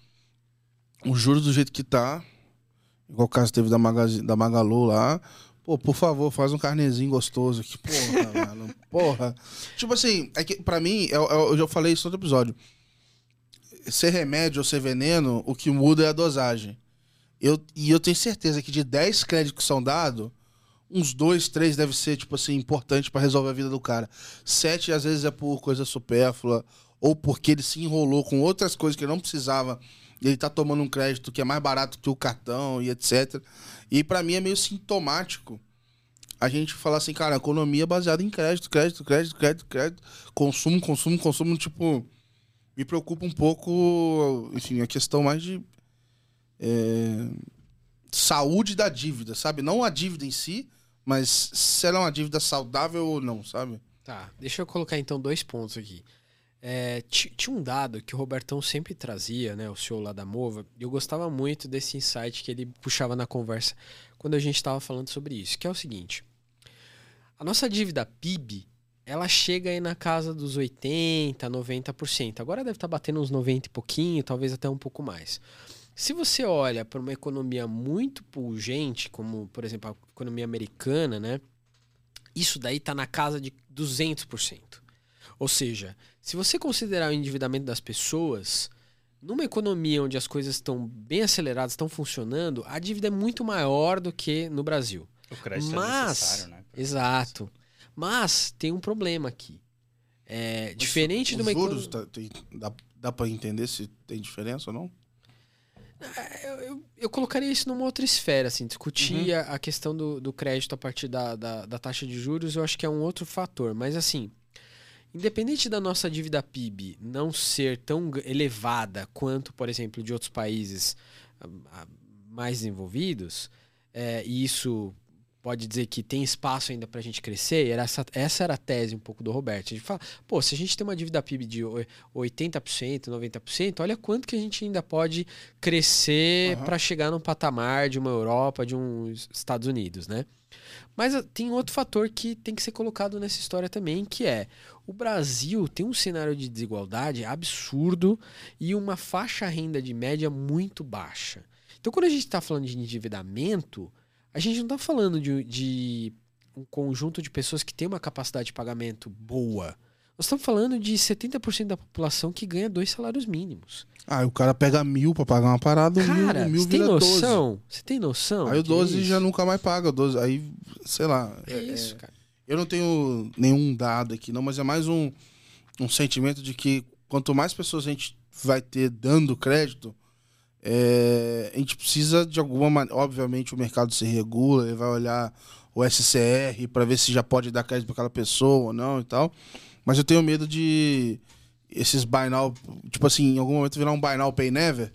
Os juros do jeito que tá. Igual o caso teve da, Magazine, da Magalu lá. Pô, por favor, faz um carnezinho gostoso aqui. Porra, mano. Porra. Tipo assim, é que pra mim, eu, eu, eu já falei isso no outro episódio. Ser remédio ou ser veneno, o que muda é a dosagem. Eu, e eu tenho certeza que de 10 créditos que são dados, uns dois, três deve ser, tipo assim, importante pra resolver a vida do cara. Sete, às vezes, é por coisa supérflua, ou porque ele se enrolou com outras coisas que ele não precisava, ele tá tomando um crédito que é mais barato que o cartão e etc. E pra mim é meio sintomático a gente falar assim, cara, economia é baseada em crédito, crédito, crédito, crédito, crédito, consumo, consumo, consumo, tipo, me preocupa um pouco, enfim, a questão mais de é, saúde da dívida, sabe? Não a dívida em si, mas se ela é uma dívida saudável ou não, sabe? Tá, deixa eu colocar então dois pontos aqui. É, ti- tinha um dado que o Robertão sempre trazia, né, o senhor lá da Mova, e eu gostava muito desse insight que ele puxava na conversa quando a gente estava falando sobre isso, que é o seguinte: a nossa dívida PIB, ela chega aí na casa dos 80, 90%. Agora deve estar batendo uns 90 e pouquinho, talvez até um pouco mais. Se você olha para uma economia muito pungente, como por exemplo a economia americana, né? Isso daí está na casa de 200%. Ou seja, se você considerar o endividamento das pessoas, numa economia onde as coisas estão bem aceleradas, estão funcionando, a dívida é muito maior do que no Brasil. O crédito é Mas, necessário, né? exato. Mas tem um problema aqui. É, diferente de uma Os juros, economia. tá- tem- dá, dá pra entender se tem diferença ou não? Eu, eu- eu colocaria isso numa outra esfera, assim, discutir Uhum. a, a questão do, do crédito a partir da, da, da taxa de juros, eu acho que é um outro fator. Mas assim, independente da nossa dívida PIB não ser tão elevada quanto, por exemplo, de outros países ah, ah, mais desenvolvidos, é, e isso pode dizer que tem espaço ainda para a gente crescer, era essa, essa era a tese um pouco do Roberto. A gente fala, pô, se a gente tem uma dívida PIB de oi- 80%, 90%, olha quanto que a gente ainda pode crescer Aham. para chegar num patamar de uma Europa, de uns Estados Unidos, né? Mas ah, tem outro fator que tem que ser colocado nessa história também, que é o Brasil tem um cenário de desigualdade absurdo e uma faixa renda de média muito baixa. Então, quando a gente está falando de endividamento, a gente não está falando de, de um conjunto de pessoas que tem uma capacidade de pagamento boa. Nós estamos falando de 70% da população que ganha dois salários mínimos. Ah, o cara pega mil pra pagar uma parada, mil, Cara, o mil você tem 12. noção? Você tem noção? Aí o que é 12 já nunca mais paga, o 12, aí, sei lá. É isso, cara. Eu não tenho nenhum dado aqui, não, mas é mais um, um sentimento de que quanto mais pessoas a gente vai ter dando crédito, é, a gente precisa de alguma maneira. Obviamente, o mercado se regula, ele vai olhar o SCR para ver se já pode dar crédito para aquela pessoa ou não e tal. Mas eu tenho medo de esses buy now, tipo assim, em algum momento virar um buy now, pay never.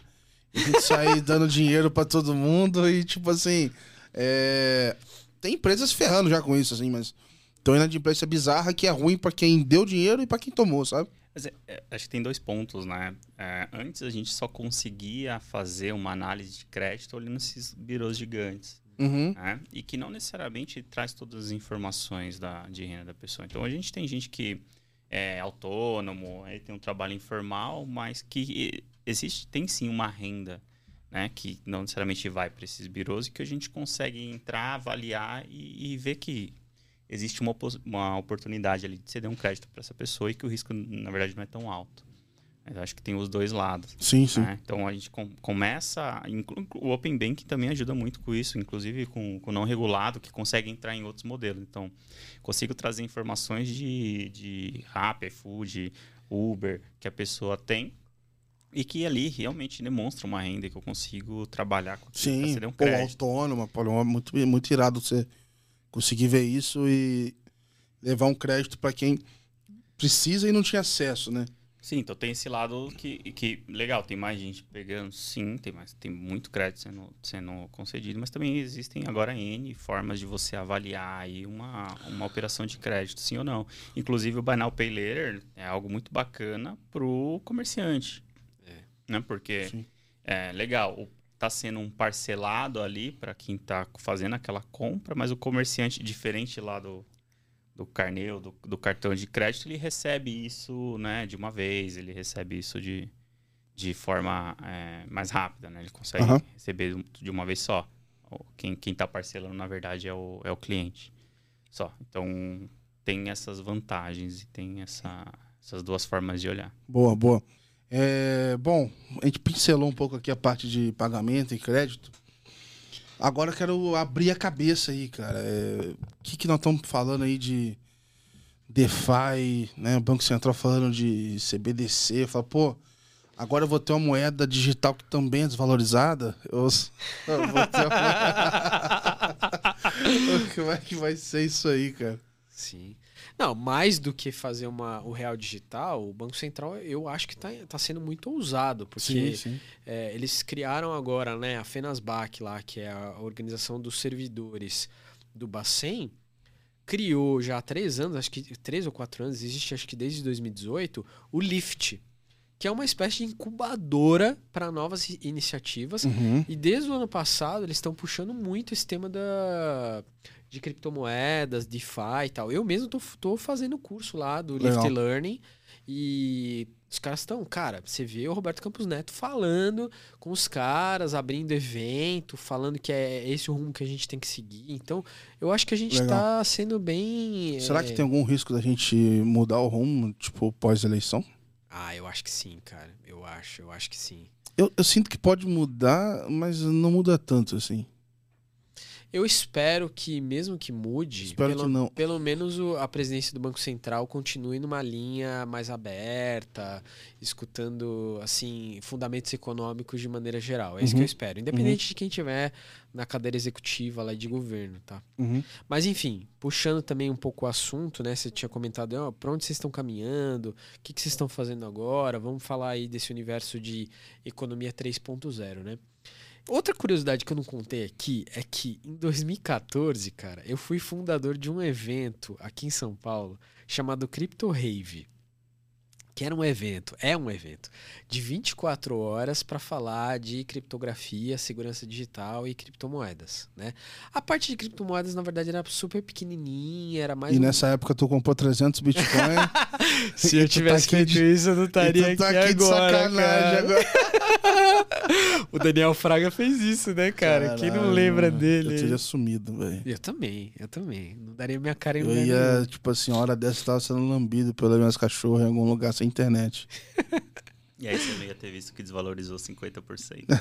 E a gente sair dando dinheiro para todo mundo e, tipo assim. é, Tem empresas ferrando já com isso, assim, mas. Então, inadimplência bizarra que é ruim para quem deu dinheiro e para quem tomou, sabe? Mas é- é, acho que tem dois pontos, né? É, antes a gente só conseguia fazer uma análise de crédito olhando esses birôs gigantes, Uhum. né? E que não necessariamente traz todas as informações da, de renda da pessoa. Então a gente tem gente que é autônomo, aí tem um trabalho informal, mas que existe, tem sim uma renda, né? Que não necessariamente vai para esses birôs e que a gente consegue entrar, avaliar e, e ver que existe uma, uma oportunidade ali de você dar um crédito para essa pessoa e que o risco, na verdade, não é tão alto. Eu acho que tem os dois lados. Sim, sim. né? Então a gente com- começa. O Open Bank também ajuda muito com isso, inclusive com o não regulado, que consegue entrar em outros modelos. Então, consigo trazer informações de, de Rappi, iFood, Uber, que a pessoa tem. E que ali realmente demonstra uma renda que eu consigo trabalhar com Sim, um pô, autônoma, é muito, muito irado você conseguir ver isso e levar um crédito para quem precisa e não tinha acesso, né? Sim, então tem esse lado que, que legal, tem mais gente pegando, sim, tem mais, tem muito crédito sendo, sendo concedido, mas também existem agora N formas de você avaliar aí uma, uma operação de crédito, sim ou não. Inclusive o Buy Now Pay Later é algo muito bacana pro comerciante. É. Né? Porque Sim. é legal, o- tá sendo um parcelado ali para quem tá fazendo aquela compra, mas o comerciante, diferente lá do, do carnê ou do, do cartão de crédito, ele recebe isso né, de uma vez, ele recebe isso de, de forma é, mais rápida, né? Ele consegue Aham. receber de uma vez só. Quem, quem tá parcelando, na verdade, é o, é o cliente só. Então, tem essas vantagens e tem essa, essas duas formas de olhar. Boa, boa. É, bom, a gente pincelou um pouco aqui a parte de pagamento e crédito. Agora eu quero abrir a cabeça aí, cara. É, O que, que nós estamos falando aí de DeFi, né? O Banco Central falando de CBDC. Fala, pô, agora eu vou ter uma moeda digital que também é desvalorizada. Eu, eu vou ter uma... Como é que vai ser isso aí, cara? Sim. Não, mais do que fazer uma, o real digital, o Banco Central eu acho que está tá sendo muito ousado, porque sim. é, eles criaram agora né, a FENASBAC lá, que é a organização dos servidores do Bacen, criou já há três anos, acho que três ou quatro anos, existe acho que desde 2018, o LIFT, que é uma espécie de incubadora para novas iniciativas. Uhum. E desde o ano passado eles estão puxando muito esse tema da, de criptomoedas, DeFi e tal. Eu mesmo tô, tô fazendo curso lá do Legal. Lift Learning e os caras estão, cara, você vê o Roberto Campos Neto falando com os caras, abrindo evento, falando que é esse o rumo que a gente tem que seguir. Então, eu acho que a gente Legal. tá sendo bem. Será é, que tem algum risco da gente mudar o rumo, tipo, pós-eleição? Ah, eu acho que sim, cara. Eu acho, eu acho que sim. Eu, eu sinto que pode mudar, mas não muda tanto, assim. Eu espero que, mesmo que mude, Espero pelo, que não. pelo menos o- a presidência do Banco Central continue numa linha mais aberta, escutando assim fundamentos econômicos de maneira geral. É isso que Uhum. eu espero, independente de quem tiver na cadeira executiva lá de governo, tá? Uhum. Mas enfim, puxando também um pouco o assunto, né? Você tinha comentado, ó, para onde vocês estão caminhando? O que, que vocês estão fazendo agora? Vamos falar aí desse universo de economia 3.0, né? Outra curiosidade que eu não contei aqui é que em 2014, cara, eu fui fundador de um evento aqui em São Paulo chamado Crypto Rave. Que era um evento, é um evento, de 24 horas para falar de criptografia, segurança digital e criptomoedas, né? A parte de criptomoedas, na verdade, era super pequenininha, era mais E um- nessa época tu comprou 300 Bitcoin. Se eu tu tivesse tá feito de- isso, eu não estaria tá aqui, agora. O Daniel Fraga fez isso, né, cara? Quem não Caralho, lembra dele? Eu teria sumido, velho. Eu também, eu também. Não daria minha cara em Eu ia, nenhum. tipo assim, hora dessa eu tava sendo lambido pelas minhas cachorras em algum lugar sem internet. E aí você não ia ter visto que desvalorizou 50%.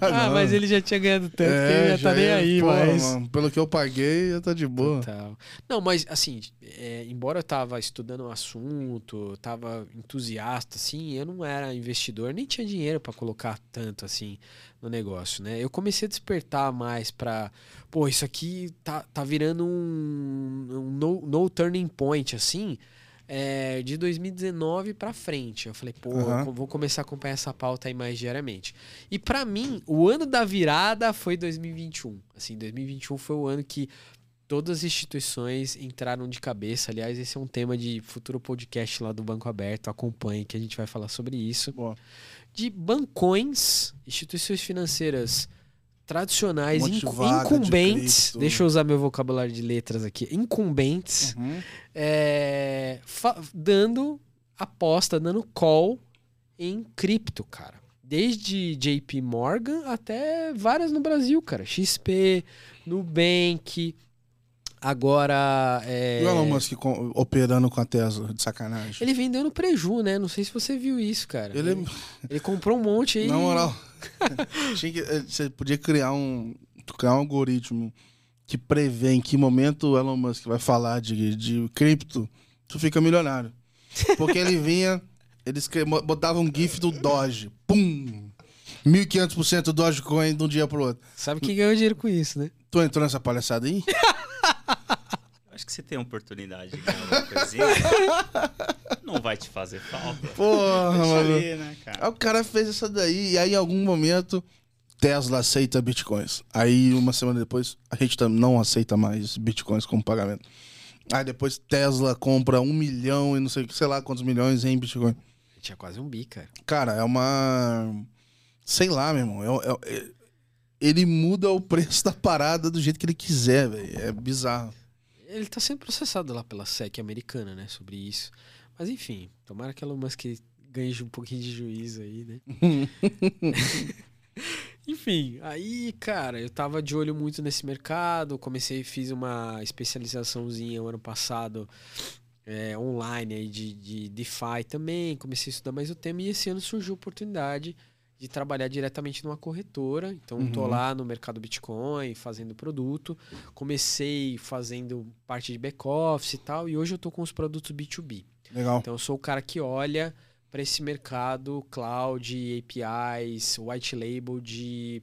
Ah, mas ele já tinha ganhado tanto que ele já tá nem ia- aí, pô, mas... mano, pelo que eu paguei, já tá de boa. Total. Não, mas assim, é, embora eu tava estudando o assunto, tava entusiasta, assim, eu não era investidor, nem tinha dinheiro para colocar tanto assim no negócio, né? Eu comecei a despertar mais pra, pô, isso aqui tá, tá virando um, um no, no turning point, assim, é, de 2019 pra frente. Eu falei, pô, Aham. eu vou começar a acompanhar essa pauta aí mais diariamente. E pra mim, o ano da virada foi 2021. Assim, 2021 foi o ano que todas as instituições entraram de cabeça. Aliás, esse é um tema de futuro podcast lá do Banco Aberto. Acompanhe que a gente vai falar sobre isso. Boa. De bancões, instituições financeiras tradicionais, Um de de incumbentes. cripto. Deixa eu usar meu vocabulário de letras aqui. Incumbentes Uhum. é, dando aposta, dando call em cripto, cara. Desde JP Morgan até várias no Brasil, cara. XP, Nubank, agora. é, E o Elon Musk operando com a Tesla, de sacanagem. ele vendeu no preju, né? Não sei se você viu isso, cara. Ele, Ele comprou um monte aí. na moral, que- eh, você podia criar um, criar um algoritmo que prevê em que momento o Elon Musk vai falar de, de cripto, tu fica milionário. Porque ele vinha, ele escre- botava um gif do Doge, pum! 1.500% do Dogecoin de um dia pro outro. Sabe quem ganhou dinheiro com isso, né? Tu entrou nessa palhaçada aí? Acho que você tem a oportunidade de ganhar uma coisinha. Não vai te fazer falta. Porra, mano. ali, né, cara? Aí o cara fez essa daí, e aí em algum momento Tesla aceita bitcoins. Aí uma semana depois a gente não aceita mais bitcoins como pagamento. Aí depois Tesla compra um milhão e não sei, sei lá quantos milhões em bitcoin. Tinha quase um bi, cara. Cara, é uma. Sei lá, meu irmão. é- é- é- Ele muda o preço da parada do jeito que ele quiser, velho. É bizarro. Ele tá sendo processado lá pela SEC americana, né, sobre isso. Mas enfim, tomara que Elon Musk ganhe um pouquinho de juízo aí, né? Enfim, aí, cara, eu tava de olho muito nesse mercado, comecei, fiz uma especializaçãozinha o ano passado é, online aí de, de DeFi também, comecei a estudar mais o tema e esse ano surgiu a oportunidade de trabalhar diretamente numa corretora. Então, tô Uhum. lá no mercado Bitcoin fazendo produto. Comecei fazendo parte de back-office e tal, e hoje eu tô com os produtos B2B. Legal. Então eu sou o cara que olha para esse mercado cloud, APIs, white label de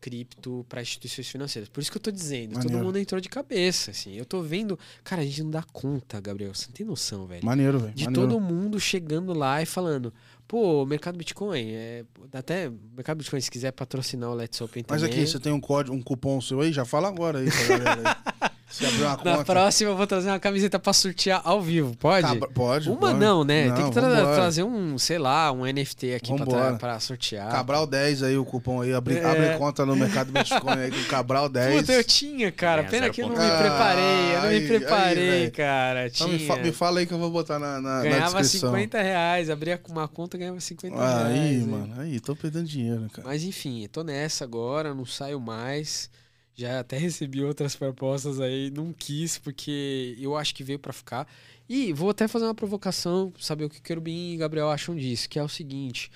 cripto para instituições financeiras. Por isso que eu tô dizendo, todo Maneiro. mundo entrou de cabeça, assim. Eu tô vendo, cara, a gente não dá conta, Gabriel, você não tem noção, velho. Maneiro, velho. De maneiro. todo mundo chegando lá e falando, pô, o mercado Bitcoin, é, até mercado Bitcoin, se quiser patrocinar o Let's Open Mas também. aqui, você tem um código, um cupom seu aí? Já fala agora aí pra galera aí. Se abrir uma Na conta. próxima eu vou trazer uma camiseta pra sortear ao vivo, pode? Cabra- Pode. Uma pode. não, né? Tem que tra- vambora. trazer um, sei lá, um NFT aqui pra, pra sortear. Cabral 10 aí, o cupom aí. Abre, É. abre conta no mercado Bitcoin aí com Cabral 10. Puta, eu tinha, cara. Ganha Pena que eu não 0.1. me preparei. Eu não Aí, me preparei, aí, cara. Então Tinha. me, fa- me fala aí que eu vou botar na, na, na ganhava descrição. 50 reais. Abria com uma conta ganhava 50 Ah, reais. aí, mano. Aí, tô perdendo dinheiro, cara. Mas enfim, tô nessa agora, não saio mais. Já até recebi outras propostas aí, não quis, porque eu acho que veio pra ficar. E vou até fazer uma provocação, saber o que Querubim e Gabriel acham disso, que é o seguinte.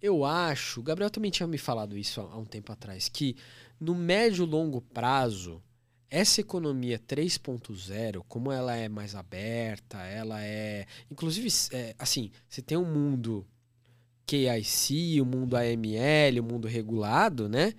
Eu acho, Gabriel também tinha me falado isso há um tempo atrás, que no médio e longo prazo, essa economia 3.0, como ela é mais aberta, ela é. Inclusive, é, assim, você tem um mundo KIC, o mundo AML, o mundo regulado, né?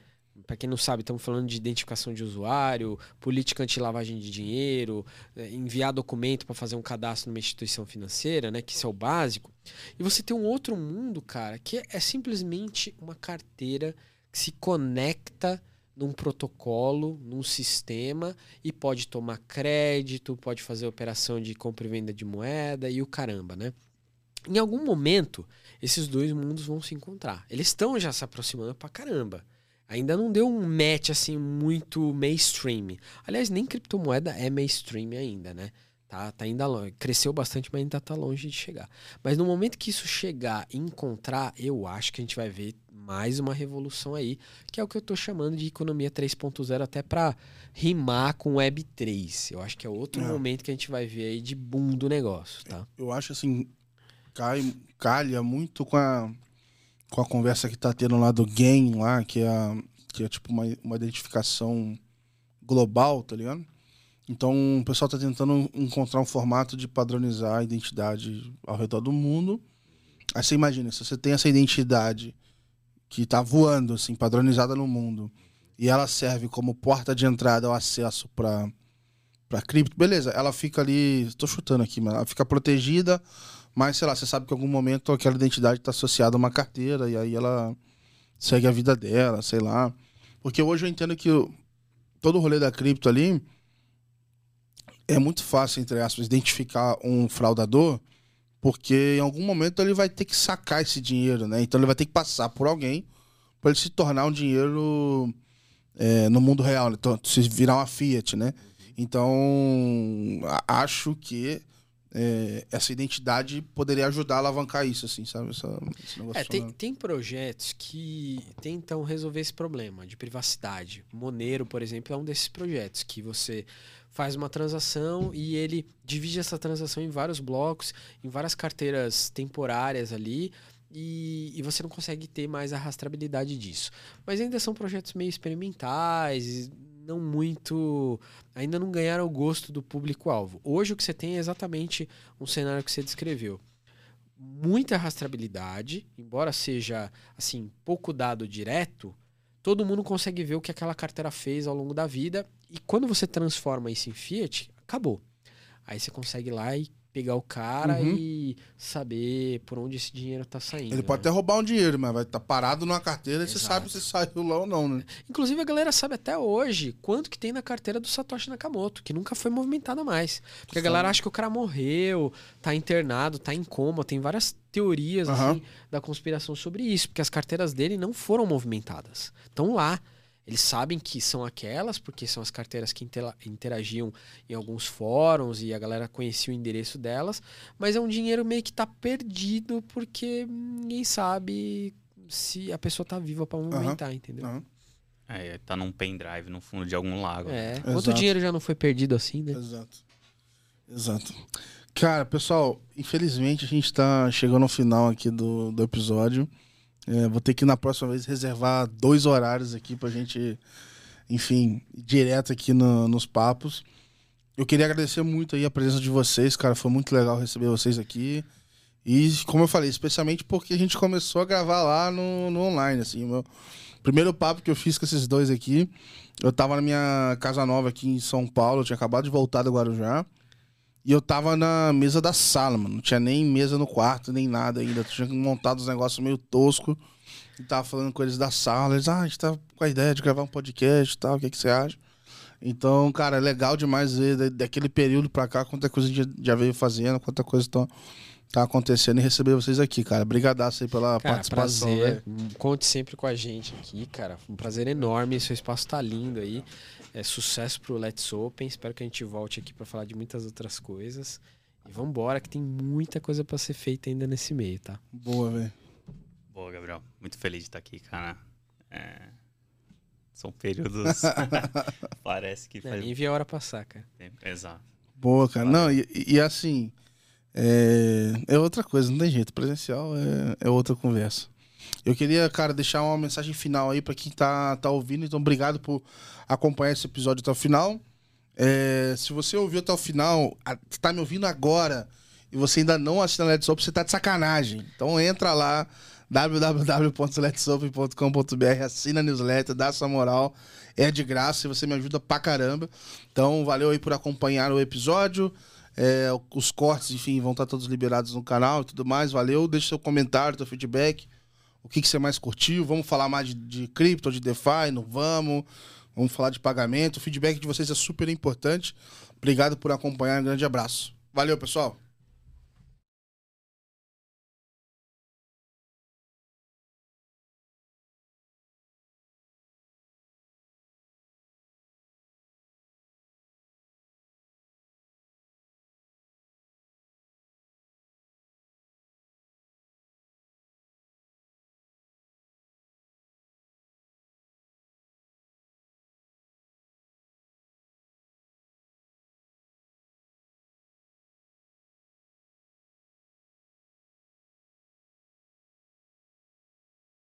Para quem não sabe, estamos falando de identificação de usuário, política anti-lavagem de dinheiro, eh, enviar documento para fazer um cadastro numa instituição financeira, né? Que isso é o básico. E você tem um outro mundo, cara, que é simplesmente uma carteira que se conecta num protocolo, num sistema e pode tomar crédito, pode fazer operação de compra e venda de moeda e o caramba, né? Em algum momento, esses dois mundos vão se encontrar. Eles estão já se aproximando pra caramba. Ainda não deu um match assim muito mainstream. Aliás, nem criptomoeda é mainstream ainda, né? Tá, tá ainda longe. Cresceu bastante, mas ainda tá longe de chegar. Mas no momento que isso chegar e encontrar, eu acho que a gente vai ver mais uma revolução aí, que é o que eu tô chamando de economia 3.0 até para rimar com Web 3. Eu acho que é outro É. momento que a gente vai ver aí de boom do negócio, tá? Eu acho assim, cai, calha muito com a, com a conversa que tá tendo lá do GAIN lá, que é, que é tipo uma, uma identificação global, tá ligado? Então o pessoal tá tentando encontrar um formato de padronizar a identidade ao redor do mundo. Aí você imagina, se você tem essa identidade que tá voando, assim, padronizada no mundo, e ela serve como porta de entrada ao acesso para para cripto, beleza, ela fica ali, tô chutando aqui, mas ela fica protegida, mas sei lá, você sabe que em algum momento aquela identidade está associada a uma carteira e aí ela segue a vida dela, sei lá. Porque hoje eu entendo que todo o rolê da cripto ali é muito fácil, entre aspas, identificar um fraudador, porque em algum momento ele vai ter que sacar esse dinheiro, né? Então ele vai ter que passar por alguém para ele se tornar um dinheiro é, no mundo real, né? Então, se virar uma Fiat, né? Então, acho que é, essa identidade poderia ajudar a alavancar isso, assim, sabe? Essa, esse negócio É, tem, tem projetos que tentam resolver esse problema de privacidade. Monero, por exemplo, é um desses projetos que você faz uma transação e ele divide essa transação em vários blocos, em várias carteiras temporárias ali. E, e você não consegue ter mais a rastreabilidade disso. Mas ainda são projetos meio experimentais, não muito. Ainda não ganharam o gosto do público-alvo. Hoje o que você tem é exatamente um cenário que você descreveu muita rastreabilidade, embora seja assim pouco dado direto, todo mundo consegue ver o que aquela carteira fez ao longo da vida e quando você transforma isso em fiat, acabou. Aí você consegue ir lá e pegar o cara Uhum. e saber por onde esse dinheiro tá saindo. Ele pode né? até roubar um dinheiro, mas vai estar parado numa carteira e você sabe se saiu lá ou não, né? Inclusive, a galera sabe até hoje quanto que tem na carteira do Satoshi Nakamoto, que nunca foi movimentada mais. Porque a Sabe. galera acha que o cara morreu, tá internado, tá em coma. Tem várias teorias Aham. assim, da conspiração sobre isso, porque as carteiras dele não foram movimentadas. Estão lá. Eles sabem que são aquelas, porque são as carteiras que intera- interagiam em alguns fóruns e a galera conhecia o endereço delas, mas é um dinheiro meio que tá perdido porque ninguém sabe se a pessoa tá viva pra movimentar, entendeu? Aham. É, tá num pendrive no fundo de algum lago. É, né? quanto Exato. dinheiro já não foi perdido assim, né? Exato. Exato. Cara, pessoal, infelizmente a gente tá chegando ao final aqui do, do episódio. É, vou ter que na próxima vez reservar dois horários aqui pra gente, enfim, ir direto aqui no- nos papos. Eu queria agradecer muito aí a presença de vocês, cara. Foi muito legal receber vocês aqui. E, como eu falei, especialmente porque a gente começou a gravar lá no, no online, assim. O meu primeiro papo que eu fiz com esses dois aqui, eu tava na minha casa nova aqui em São Paulo, eu tinha acabado de voltar do Guarujá. E eu tava na mesa da sala, mano. Não tinha nem mesa no quarto, nem nada ainda. Tinha montado uns negócios meio tosco. E tava falando com eles da sala. Eles, ah, a gente tá com a ideia de gravar um podcast e tal. O que, que você acha? Então, cara, é legal demais ver da- daquele período pra cá quanta coisa a gente já veio fazendo, quanta coisa tá, tá acontecendo e receber vocês aqui, cara. Brigadaço aí pela Cara, participação, prazer. velho. Conte sempre com a gente aqui, cara. Um prazer enorme. Seu espaço tá lindo aí. É sucesso pro Let's Open. Espero que a gente volte aqui pra falar de muitas outras coisas. E vambora, que tem muita coisa pra ser feita ainda nesse meio, tá? Boa, velho. Boa, Gabriel. Muito feliz de estar aqui, cara. É, São períodos. Parece que É, faz nem vi a hora passar, cara. tempo. Exato. Boa, cara. Não, e, e assim, é, é outra coisa, não tem jeito. Presencial é, é outra conversa. Eu queria, cara, deixar uma mensagem final aí pra quem tá, tá ouvindo. Então, obrigado por acompanhar esse episódio até o final. É, se você ouviu até o final, a- tá me ouvindo agora e você ainda não assina Let's Open, você tá de sacanagem. Então entra lá, www.letsopen.com.br, assina a newsletter, dá essa moral. É de graça e você me ajuda pra caramba. Então, valeu aí por acompanhar o episódio. É, os cortes, enfim, vão estar todos liberados no canal e tudo mais. Valeu. Deixa seu comentário, seu feedback. O que, que você mais curtiu? Vamos falar mais de, de cripto, de DeFi? Não vamos? Vamos falar de pagamento. O feedback de vocês é super importante. Obrigado por acompanhar. Um grande abraço. Valeu, pessoal.